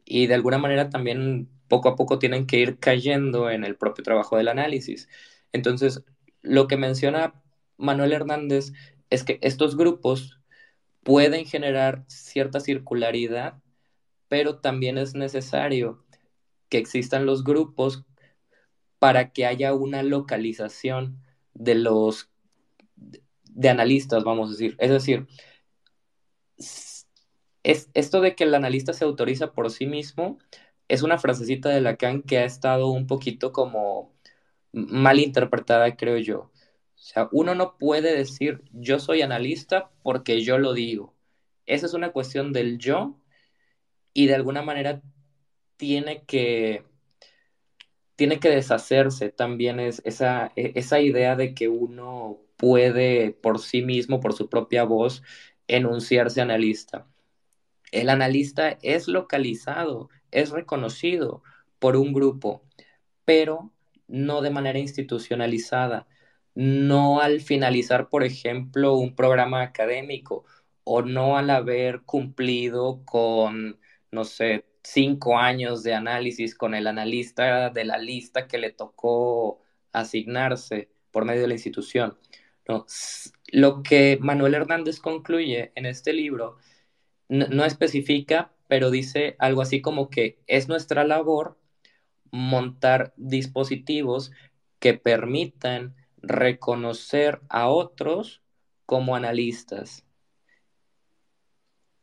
y de alguna manera también poco a poco tienen que ir cayendo en el propio trabajo del análisis. Entonces, lo que menciona Manuel Hernández es que estos grupos pueden generar cierta circularidad pero también es necesario que existan los grupos para que haya una localización de los de analistas, vamos a decir. Es decir, es, esto de que el analista se autoriza por sí mismo es una frasecita de Lacan que ha estado un poquito como mal interpretada, creo yo. O sea, uno no puede decir yo soy analista porque yo lo digo. Esa es una cuestión del yo y de alguna manera tiene que, tiene que deshacerse también es esa, e, esa idea de que uno puede por sí mismo, por su propia voz, enunciarse analista. El analista es localizado, es reconocido por un grupo, pero no de manera institucionalizada, no al finalizar, por ejemplo, un programa académico o no al haber cumplido con no sé, cinco años de análisis con el analista de la lista que le tocó asignarse por medio de la institución. ¿no? Lo que Manuel Hernández concluye en este libro no, especifica, pero dice algo así como que es nuestra labor montar dispositivos que permitan reconocer a otros como analistas.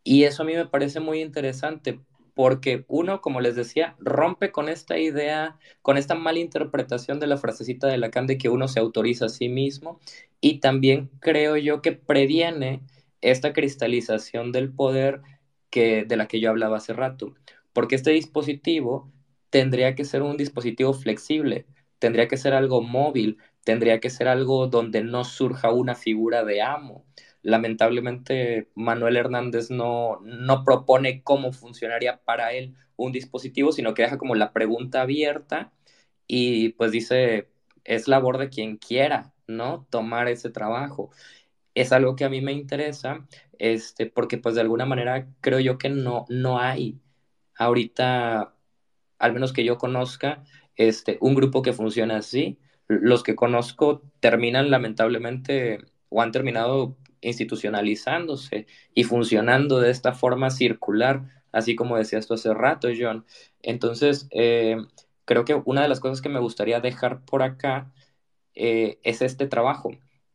Y eso a mí me parece muy interesante porque uno, como les decía, rompe con esta idea, con esta mala interpretación de la frasecita de Lacan de que uno se autoriza a sí mismo y también creo yo que previene esta cristalización del poder que, de la que yo hablaba hace rato, porque este dispositivo tendría que ser un dispositivo flexible, tendría que ser algo móvil, tendría que ser algo donde no surja una figura de amo lamentablemente Manuel Hernández no, no propone cómo funcionaría para él un dispositivo, sino que deja como la pregunta abierta y pues dice, es labor de quien quiera, ¿no? Tomar ese trabajo. Es algo que a mí me interesa, este, porque pues de alguna manera creo yo que no, no hay ahorita, al menos que yo conozca, este, un grupo que funciona así. Los que conozco terminan lamentablemente o han terminado institucionalizándose y funcionando de esta forma circular, así como decías tú hace rato, John. Entonces, eh, creo que una de las cosas que me gustaría dejar por acá eh, es este trabajo,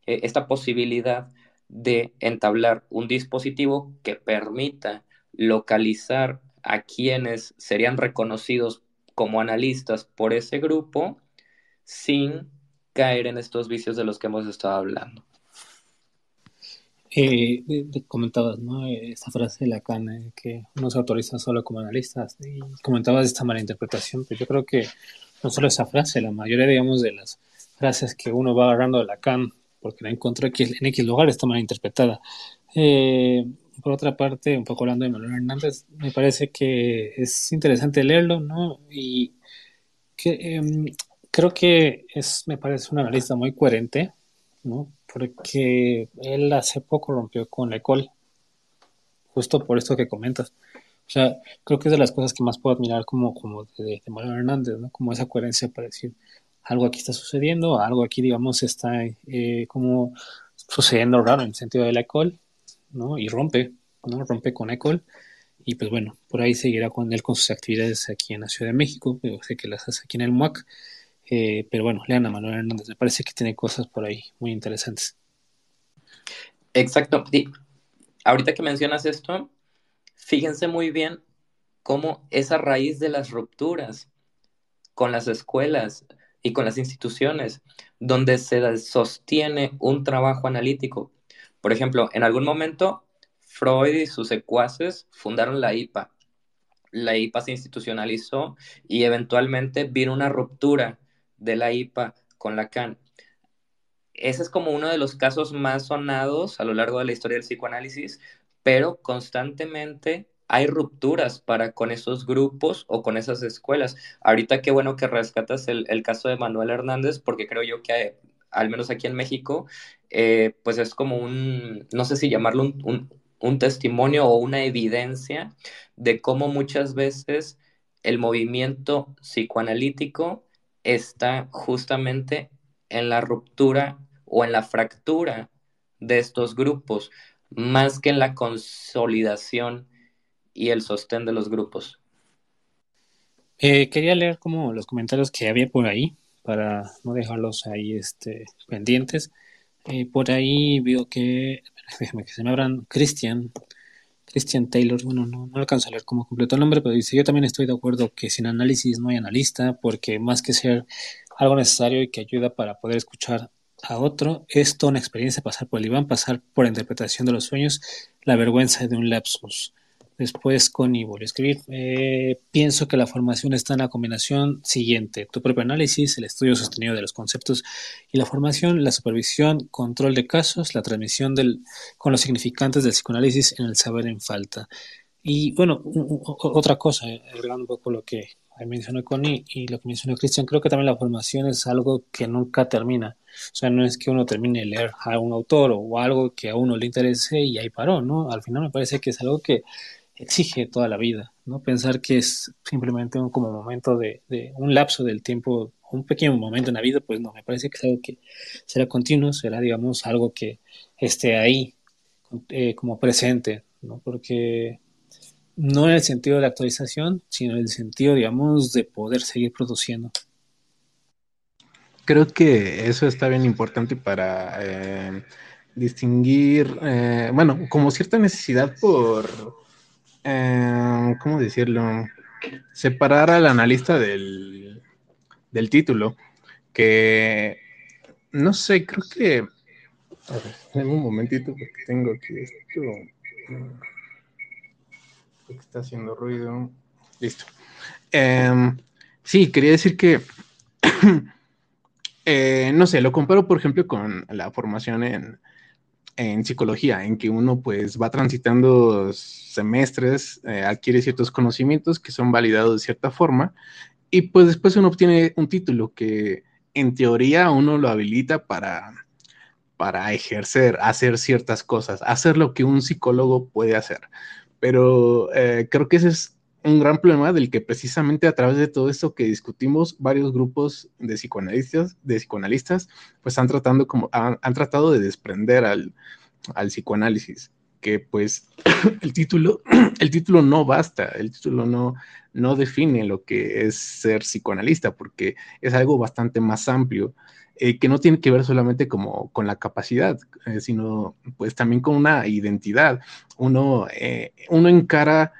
eh, esta posibilidad de entablar un dispositivo que permita localizar a quienes serían reconocidos como analistas por ese grupo sin caer en estos vicios de los que hemos estado hablando. Eh, comentabas, ¿no? Esta frase de Lacan, eh, que no se autoriza solo como analistas, y comentabas esta mala interpretación, pero yo creo que no solo esa frase, la mayoría, digamos, de las frases que uno va agarrando de Lacan, porque la encontró en X lugar, está mal interpretada. Eh, por otra parte, un poco hablando de Manuel Hernández, me parece que es interesante leerlo, ¿no? Y que, em, creo que es, me parece un analista muy coherente, ¿no? Porque él hace poco rompió con la ECOL, justo por esto que comentas. O sea, creo que es de las cosas que más puedo admirar como, como de, Manuel Hernández, ¿no? Como esa coherencia para decir, algo aquí está sucediendo, algo aquí, digamos, está eh, como sucediendo raro en el sentido de la ECOL, ¿no? Y rompe, ¿no? Rompe con ECOL. Y pues bueno, por ahí seguirá con él con sus actividades aquí en la Ciudad de México, yo sé que las hace aquí en el MUAC, eh, pero bueno, lean Manuel Hernández, me parece que tiene cosas por ahí muy interesantes. Exacto. ahorita que mencionas esto, fíjense muy bien cómo esa raíz de las rupturas con las escuelas y con las instituciones, donde se sostiene un trabajo analítico. Por ejemplo, en algún momento, Freud y sus secuaces fundaron la IPA. La IPA se institucionalizó y eventualmente vino una ruptura de la IPA con Lacan. Ese es como uno de los casos más sonados a lo largo de la historia del psicoanálisis, pero constantemente hay rupturas para con esos grupos o con esas escuelas. Ahorita qué bueno que rescatas el, caso de Manuel Hernández, porque creo yo que al menos aquí en México, eh, pues es como un, no sé si llamarlo un, un testimonio o una evidencia de cómo muchas veces el movimiento psicoanalítico está justamente en la ruptura o en la fractura de estos grupos, más que en la consolidación y el sostén de los grupos. Eh, quería leer como los comentarios que había por ahí para no dejarlos ahí este, pendientes. Eh, por ahí veo que, déjame que se me abran, Christian, Christian Taylor, bueno, no, no alcanzo a leer como completo el nombre, pero dice, yo también estoy de acuerdo que sin análisis no hay analista, porque más que ser algo necesario y que ayuda para poder escuchar a otro, es toda una experiencia pasar por el Iván, pasar por la interpretación de los sueños, la vergüenza de un lapsus. Después con Ivo, escribir, eh, pienso que la formación está en la combinación siguiente, tu propio análisis, el estudio sostenido de los conceptos y la formación, la supervisión, control de casos, la transmisión del, con los significantes del psicoanálisis en el saber en falta. Y bueno, otra cosa, eh, agregando un poco lo que mencionó Connie y lo que mencionó Cristian, creo que también la formación es algo que nunca termina. O sea, no es que uno termine de leer a un autor o algo que a uno le interese y ahí paró, ¿no? Al final me parece que es algo que exige toda la vida, ¿no? Pensar que es simplemente un como momento de, un lapso del tiempo, un pequeño momento en la vida, pues no, me parece que es algo que será continuo, será, digamos, algo que esté ahí eh, como presente, ¿no? Porque no en el sentido de actualización, sino en el sentido, digamos, de poder seguir produciendo. Creo que eso está bien importante para eh, distinguir, eh, bueno, como cierta necesidad por eh, ¿cómo decirlo? Separar al analista del, del título, que no sé, creo que... A ver, un momentito porque tengo aquí esto. Está haciendo ruido. Listo. Em, sí, quería decir que, eh, no sé, lo comparo, por ejemplo, con la formación en, en psicología, en que uno pues va transitando semestres, eh, adquiere ciertos conocimientos que son validados de cierta forma y pues después uno obtiene un título que en teoría uno lo habilita para, para ejercer, hacer ciertas cosas, hacer lo que un psicólogo puede hacer. Pero eh, creo que ese es un gran problema del que precisamente a través de todo esto que discutimos, varios grupos de psicoanalistas, de psicoanalistas, pues han, tratando como, han, tratado de desprender al, al, psicoanálisis, que pues el título, el título no basta, el título no, no define lo que es ser psicoanalista, porque es algo bastante más amplio, eh, que no tiene que ver solamente como con la capacidad, eh, sino pues también con una identidad. Uno, eh, uno encara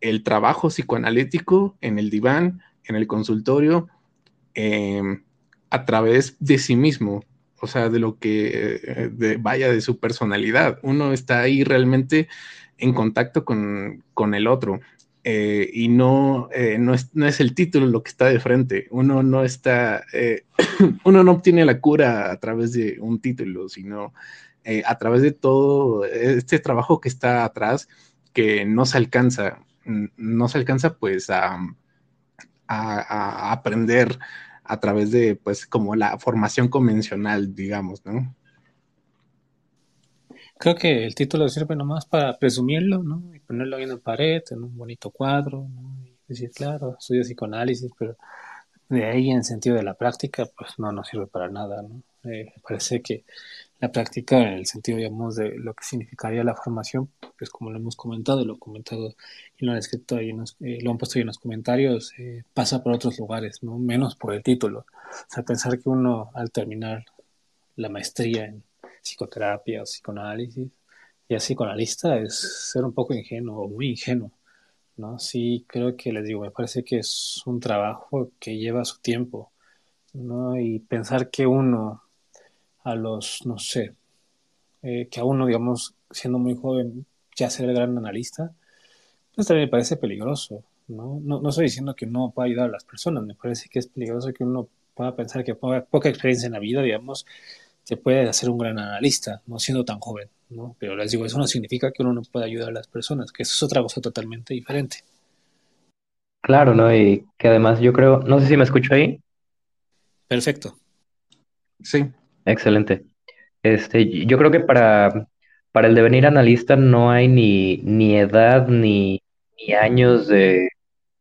el trabajo psicoanalítico en el diván, en el consultorio, em, a través de sí mismo, o sea, de lo que vaya de su personalidad. Uno está ahí realmente en contacto con, el otro. Eh, y no, eh, no, es, no, es, el título lo que está de frente. Uno no está, eh, uno no obtiene la cura a través de un título, sino a través de todo este trabajo que está atrás, que no se alcanza, no se alcanza pues a, a aprender a través de, pues, como la formación convencional, digamos, ¿no? Creo que el título sirve nomás para presumirlo, ¿no? Y ponerlo ahí en la pared, en un bonito cuadro, ¿no? Y decir, claro, estudio psicoanálisis, pero de ahí en sentido de la práctica, pues no, no sirve para nada, ¿no? Eh, parece que la práctica, en el sentido, digamos, de lo que significaría la formación, pues como lo hemos comentado, lo he comentado y lo han escrito ahí, eh, lo han puesto ahí en los comentarios, eh, pasa por otros lugares, ¿no? Menos por el título. O sea, pensar que uno al terminar la maestría en psicoterapia o psicoanálisis, ya psicoanalista es ser un poco ingenuo o muy ingenuo, ¿no? Sí, creo que les digo, me parece que es un trabajo que lleva su tiempo, ¿no? Y pensar que uno a los, no sé, eh, que a uno, digamos, siendo muy joven, ya ser el gran analista, pues también me parece peligroso, ¿no? No, no estoy diciendo que no pueda ayudar a las personas, me parece que es peligroso que uno pueda pensar que poca, poca experiencia en la vida, digamos, se puede hacer un gran analista, no siendo tan joven, ¿no? Pero les digo, eso no significa que uno no pueda ayudar a las personas, que eso es otra cosa totalmente diferente. Claro, ¿no? Y que además yo creo, no sé si me escucho ahí. Perfecto. Sí. Excelente. Este, yo creo que para, para el devenir analista no hay ni, ni edad ni, ni años de,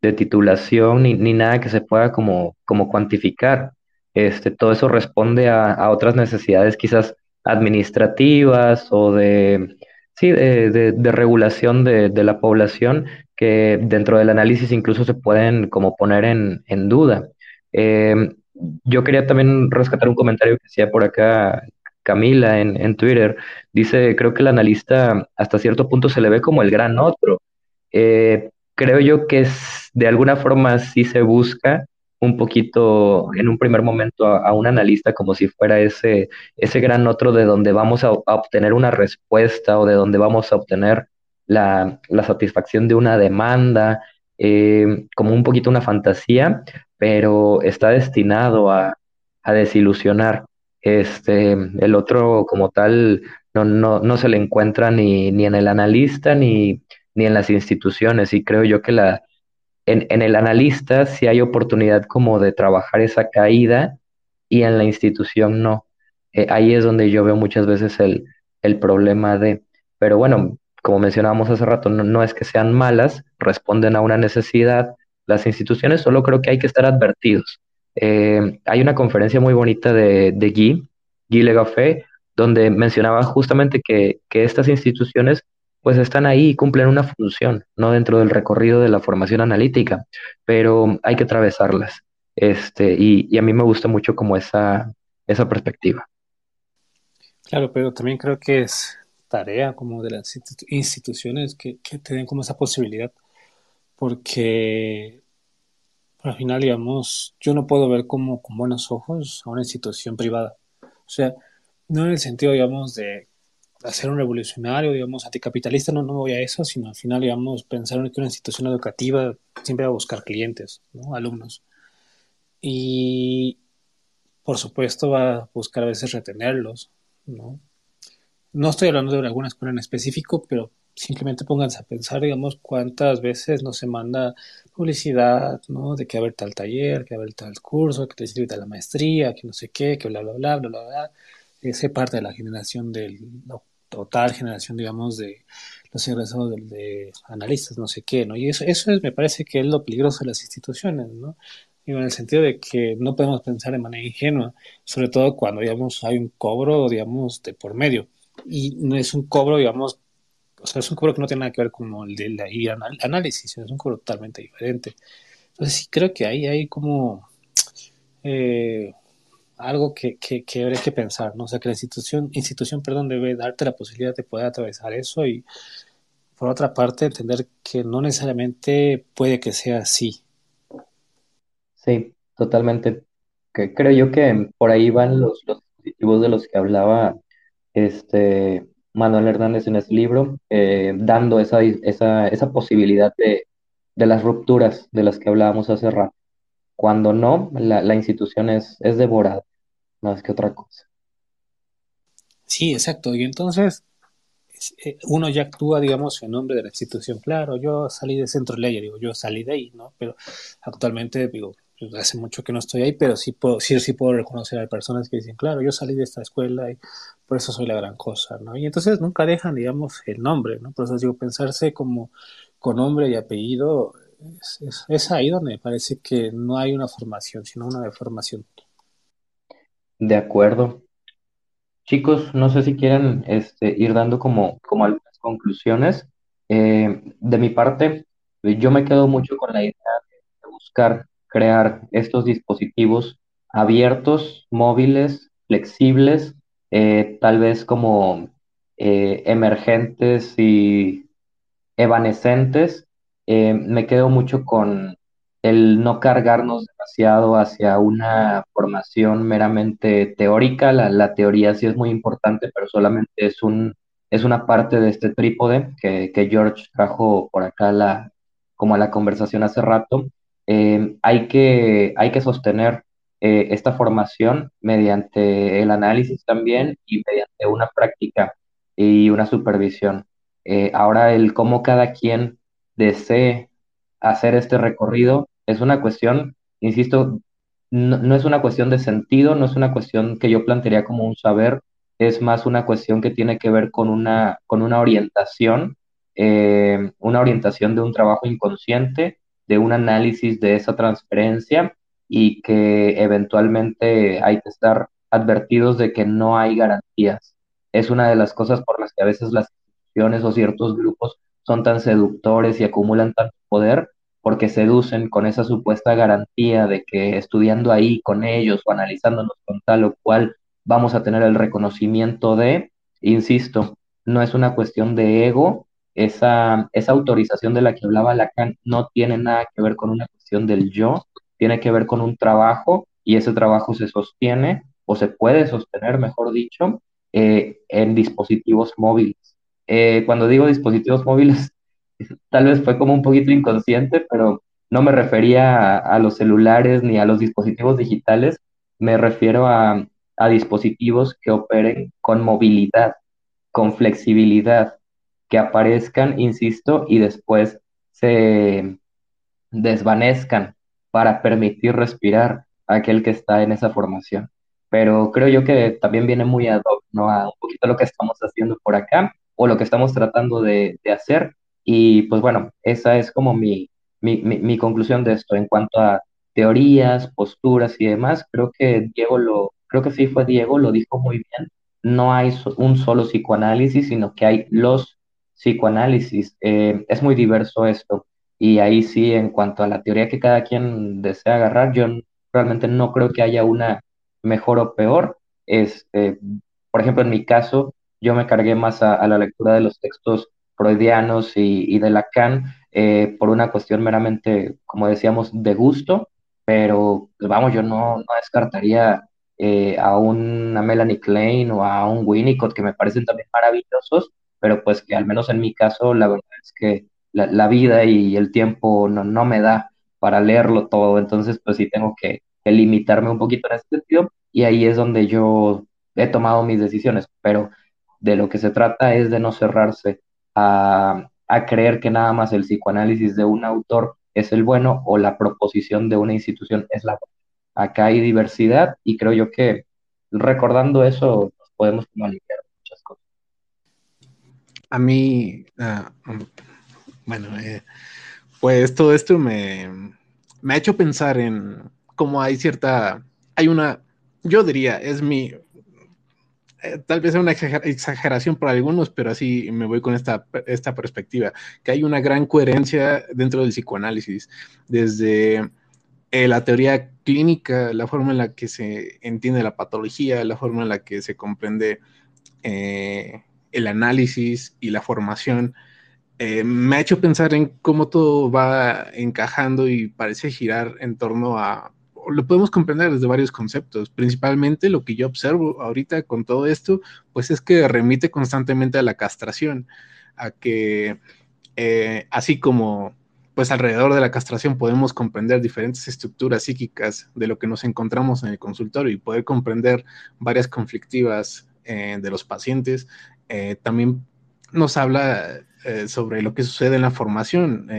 de titulación ni, ni, nada que se pueda como, como cuantificar. Este, todo eso responde a, a otras necesidades quizás administrativas o de, sí, de, de, regulación de, de, la población que dentro del análisis incluso se pueden como poner en, en duda. Eh, yo quería también rescatar un comentario que hacía por acá Camila en, en, Twitter. Dice, creo que el analista hasta cierto punto se le ve como el gran otro. Eh, creo yo que es, de alguna forma sí se busca un poquito en un primer momento a, un analista como si fuera ese, ese gran otro de donde vamos a, a obtener una respuesta o de donde vamos a obtener la, la satisfacción de una demanda, eh, como un poquito una fantasía, pero está destinado a, a desilusionar. Este, el otro como tal no, no, no se le encuentra ni, ni en el analista ni, ni en las instituciones y creo yo que la, en, en el analista sí hay oportunidad como de trabajar esa caída y en la institución no. Eh, ahí es donde yo veo muchas veces el, el problema de, pero bueno, como mencionábamos hace rato, no, no, es que sean malas, responden a una necesidad, las instituciones, solo creo que hay que estar advertidos. Eh, hay una conferencia muy bonita de, de Guy, Guy Legafé, donde mencionaba justamente que, que, estas instituciones pues están ahí y cumplen una función, no dentro del recorrido de la formación analítica, pero hay que atravesarlas. Este, y, a mí me gusta mucho como esa, esa perspectiva. Claro, pero también creo que es tarea como de las instituciones que, que te como esa posibilidad porque al final, digamos, yo no puedo ver como con buenos ojos a una institución privada. O sea, no en el sentido, digamos, de hacer un revolucionario, digamos, anticapitalista, no, no voy a eso, sino al final, digamos, pensar que una institución educativa siempre va a buscar clientes, ¿no? alumnos. Y, por supuesto, va a buscar a veces retenerlos, ¿no? No estoy hablando de alguna escuela en específico, pero simplemente pónganse a pensar, digamos, cuántas veces no se manda publicidad, ¿no? De que haber tal taller, que haber tal curso, que te sirve la maestría, que no sé qué, que bla, bla, bla, bla, bla, bla. Ese parte de la generación del, no, total generación, digamos, de los egresados de, de, analistas, no sé qué, ¿no? Y eso, eso es, me parece que es lo peligroso de las instituciones, ¿no? En el sentido de que no podemos pensar de manera ingenua, sobre todo cuando, digamos, hay un cobro, digamos, de por medio. Y no es un cobro, digamos, o sea, es un cobro que no tiene nada que ver con el de la análisis, es un cobro totalmente diferente. Entonces sí creo que ahí hay como eh, algo que, que, que, habría que pensar, ¿no? O sea, que la institución, institución, perdón, debe darte la posibilidad de poder atravesar eso y, por otra parte, entender que no necesariamente puede que sea así. Sí, totalmente. Creo yo que por ahí van los, los dispositivos de los que hablaba este Manuel Hernández en ese libro, eh, dando esa, esa, esa posibilidad de, de las rupturas de las que hablábamos hace rato. Cuando no, la, la institución es, es devorada, más que otra cosa. Sí, exacto. Y entonces eh, uno ya actúa, digamos, en nombre de la institución. Claro, yo salí de Centro Ley, digo, yo salí de ahí, ¿no? Pero actualmente, digo, pues, hace mucho que no estoy ahí, pero sí puedo, sí, sí puedo reconocer a personas que dicen, claro, yo salí de esta escuela y por eso soy la gran cosa, ¿no? Y entonces nunca dejan, digamos, el nombre, ¿no? Por eso digo, pensarse como con nombre y apellido es, ahí donde me parece que no hay una formación, sino una deformación. De acuerdo. Chicos, no sé si quieren este, ir dando como, como algunas conclusiones. Eh, de mi parte, yo me quedo mucho con la idea de buscar crear estos dispositivos abiertos, móviles, flexibles, eh, tal vez como eh, emergentes y evanescentes, eh, me quedo mucho con el no cargarnos demasiado hacia una formación meramente teórica. La, teoría sí es muy importante, pero solamente es, un, es una parte de este trípode que, George trajo por acá la, como a la conversación hace rato. Hay, que, hay que sostener eh, esta formación mediante el análisis también y mediante una práctica y una supervisión. ahora el cómo cada quien desee hacer este recorrido es una cuestión, insisto, no, es una cuestión de sentido, no es una cuestión que yo plantearía como un saber, es más una cuestión que tiene que ver con una, con una orientación, eh, una orientación de un trabajo inconsciente, de un análisis de esa transferencia y que eventualmente hay que estar advertidos de que no hay garantías. Es una de las cosas por las que a veces las instituciones o ciertos grupos son tan seductores y acumulan tanto poder porque seducen con esa supuesta garantía de que estudiando ahí con ellos o analizándonos con tal o cual vamos a tener el reconocimiento de, insisto, no es una cuestión de ego, esa, esa autorización de la que hablaba Lacan no tiene nada que ver con una cuestión del yo, tiene que ver con un trabajo y ese trabajo se sostiene o se puede sostener, mejor dicho, eh, en dispositivos móviles. Eh, cuando digo dispositivos móviles, tal vez fue como un poquito inconsciente, pero no me refería a, los celulares ni a los dispositivos digitales, me refiero a, a dispositivos que operen con movilidad, con flexibilidad, que aparezcan, insisto, y después se desvanezcan para permitir respirar a aquel que está en esa formación. Pero creo yo que también viene muy ad hoc, ¿no? A un poquito lo que estamos haciendo por acá o lo que estamos tratando de, hacer. Y pues bueno, esa es como mi, mi, conclusión de esto en cuanto a teorías, posturas y demás. Creo que Diego lo, creo que sí fue Diego, lo dijo muy bien. No hay un solo psicoanálisis, sino que hay los psicoanálisis. Eh, es muy diverso esto. Y ahí sí, en cuanto a la teoría que cada quien desea agarrar, yo realmente no creo que haya una mejor o peor. Este, por ejemplo, en mi caso, yo me cargué más a, la lectura de los textos freudianos y, de Lacan eh, por una cuestión meramente, como decíamos, de gusto, pero pues, vamos, yo no, descartaría eh, a una Melanie Klein o a un Winnicott que me parecen también maravillosos, pero pues que al menos en mi caso la verdad es que la, vida y el tiempo no, no, me da para leerlo todo, entonces pues sí tengo que, limitarme un poquito en ese sentido y ahí es donde yo he tomado mis decisiones, pero de lo que se trata es de no cerrarse a, creer que nada más el psicoanálisis de un autor es el bueno o la proposición de una institución es la buena. Acá hay diversidad y creo yo que recordando eso podemos aliviar muchas cosas. A mí, ah, bueno, eh, pues todo esto me, me ha hecho pensar en cómo hay cierta, hay una, yo diría, es mi, eh, tal vez sea una exageración para algunos, pero así me voy con esta, esta perspectiva, que hay una gran coherencia dentro del psicoanálisis, desde eh, la teoría clínica, la forma en la que se entiende la patología, la forma en la que se comprende eh, el análisis y la formación, me ha hecho pensar en cómo todo va encajando y parece girar en torno a lo podemos comprender desde varios conceptos. Principalmente lo que yo observo ahorita con todo esto, pues es que remite constantemente a la castración, a que eh, así como pues alrededor de la castración podemos comprender diferentes estructuras psíquicas de lo que nos encontramos en el consultorio y poder comprender varias conflictivas eh, de los pacientes, eh, también nos habla sobre lo que sucede en la formación,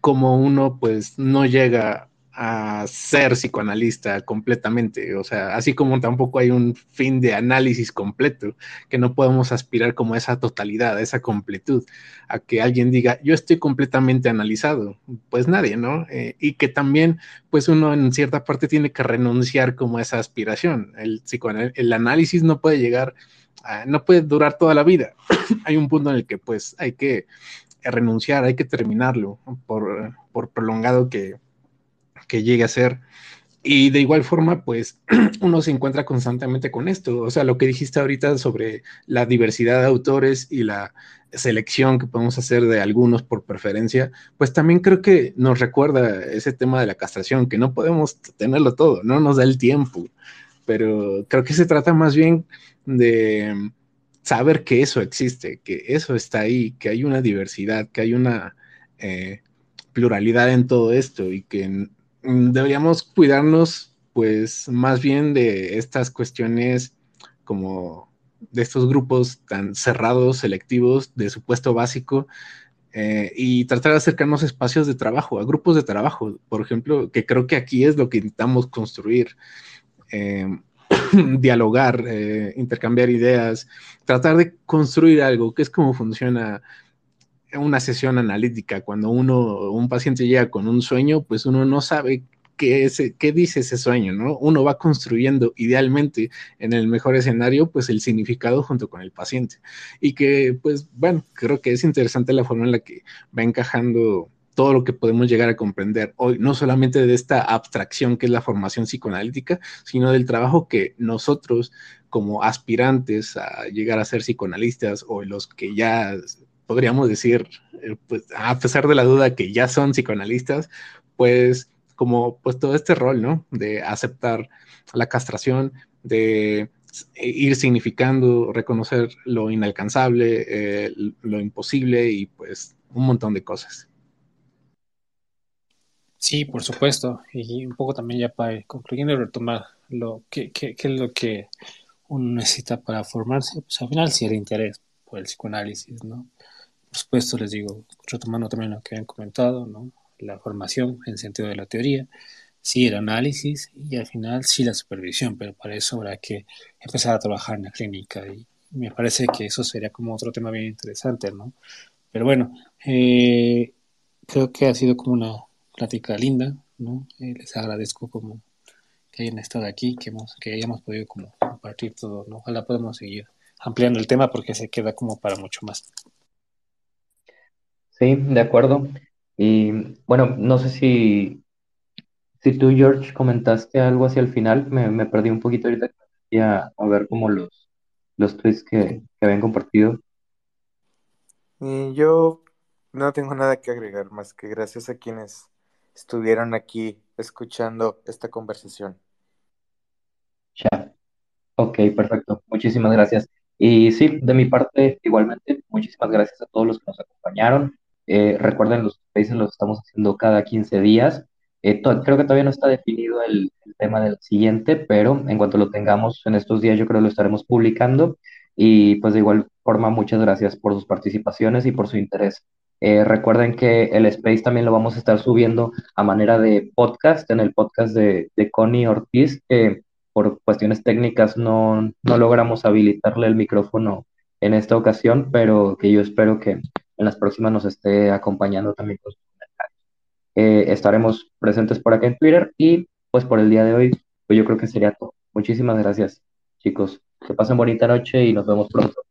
como uno pues no llega a ser psicoanalista completamente. O sea, así como tampoco hay un fin de análisis completo, que no podemos aspirar como a esa totalidad, a esa completud, a que alguien diga, yo estoy completamente analizado. Pues nadie, ¿no? Eh, y que también, pues uno en cierta parte tiene que renunciar como a esa aspiración. El, el análisis no puede llegar, no puede durar toda la vida. hay un punto en el que pues hay que renunciar, hay que terminarlo, por, por prolongado que que llegue a ser. Y de igual forma, pues uno se encuentra constantemente con esto. O sea, lo que dijiste ahorita sobre la diversidad de autores y la selección que podemos hacer de algunos por preferencia, pues también creo que nos recuerda ese tema de la castración, que no podemos tenerlo todo, no nos da el tiempo. Pero creo que se trata más bien de saber que eso existe, que eso está ahí, que hay una diversidad, que hay una eh, pluralidad en todo esto y que Mm, deberíamos cuidarnos, pues, más bien de estas cuestiones como de estos grupos tan cerrados, selectivos, de supuesto básico, eh, y tratar de acercarnos a espacios de trabajo, a grupos de trabajo, por ejemplo, que creo que aquí es lo que intentamos construir. Eh, dialogar, eh, intercambiar ideas, tratar de construir algo, que es como funciona una sesión analítica, cuando uno, un paciente llega con un sueño, pues uno no sabe qué, qué dice ese sueño, ¿no? Uno va construyendo idealmente en el mejor escenario, pues el significado junto con el paciente. Y que, pues, bueno, creo que es interesante la forma en la que va encajando todo lo que podemos llegar a comprender hoy, no solamente de esta abstracción que es la formación psicoanalítica, sino del trabajo que nosotros como aspirantes a llegar a ser psicoanalistas o los que ya podríamos decir, eh, pues, a pesar de la duda que ya son psicoanalistas, pues como pues todo este rol, ¿no? De aceptar la castración, de ir significando, reconocer lo inalcanzable, eh, lo imposible y pues un montón de cosas. Sí, por supuesto. Y un poco también ya para concluyendo y retomar lo que, es lo que uno necesita para formarse, pues al final sí el interés por el psicoanálisis, ¿no? Por supuesto, les digo, retomando también lo que han comentado, ¿no? La formación en sentido de la teoría, sí el análisis y al final sí la supervisión, pero para eso habrá que empezar a trabajar en la clínica y me parece que eso sería como otro tema bien interesante, ¿no? Pero bueno, eh, creo que ha sido como una plática linda, ¿no? Eh, les agradezco como que hayan estado aquí, que, hemos, que hayamos podido como compartir todo, ¿no? Ojalá podamos seguir ampliando el tema porque se queda como para mucho más. Sí, de acuerdo. Y bueno, no sé si, si tú, George, comentaste algo hacia el final. Me, perdí un poquito ahorita a, a ver como los, los tweets que, que habían compartido. Y yo no tengo nada que agregar más que gracias a quienes estuvieron aquí escuchando esta conversación. Ya. Ok, perfecto. Muchísimas gracias. Y sí, de mi parte, igualmente, muchísimas gracias a todos los que nos acompañaron. Eh, recuerden, los países los estamos haciendo cada 15 días. Eh, creo que todavía no está definido el, tema del siguiente, pero en cuanto lo tengamos en estos días, yo creo que lo estaremos publicando. Y pues de igual forma, muchas gracias por sus participaciones y por su interés. Eh, recuerden que el Space también lo vamos a estar subiendo a manera de podcast, en el podcast de, de Connie Ortiz, que por cuestiones técnicas no, no logramos habilitarle el micrófono en esta ocasión, pero que yo espero que en las próximas nos esté acompañando también con. Eh, estaremos presentes por acá en Twitter y pues por el día de hoy, pues yo creo que sería todo. Muchísimas gracias, chicos. Que pasen bonita noche y nos vemos pronto.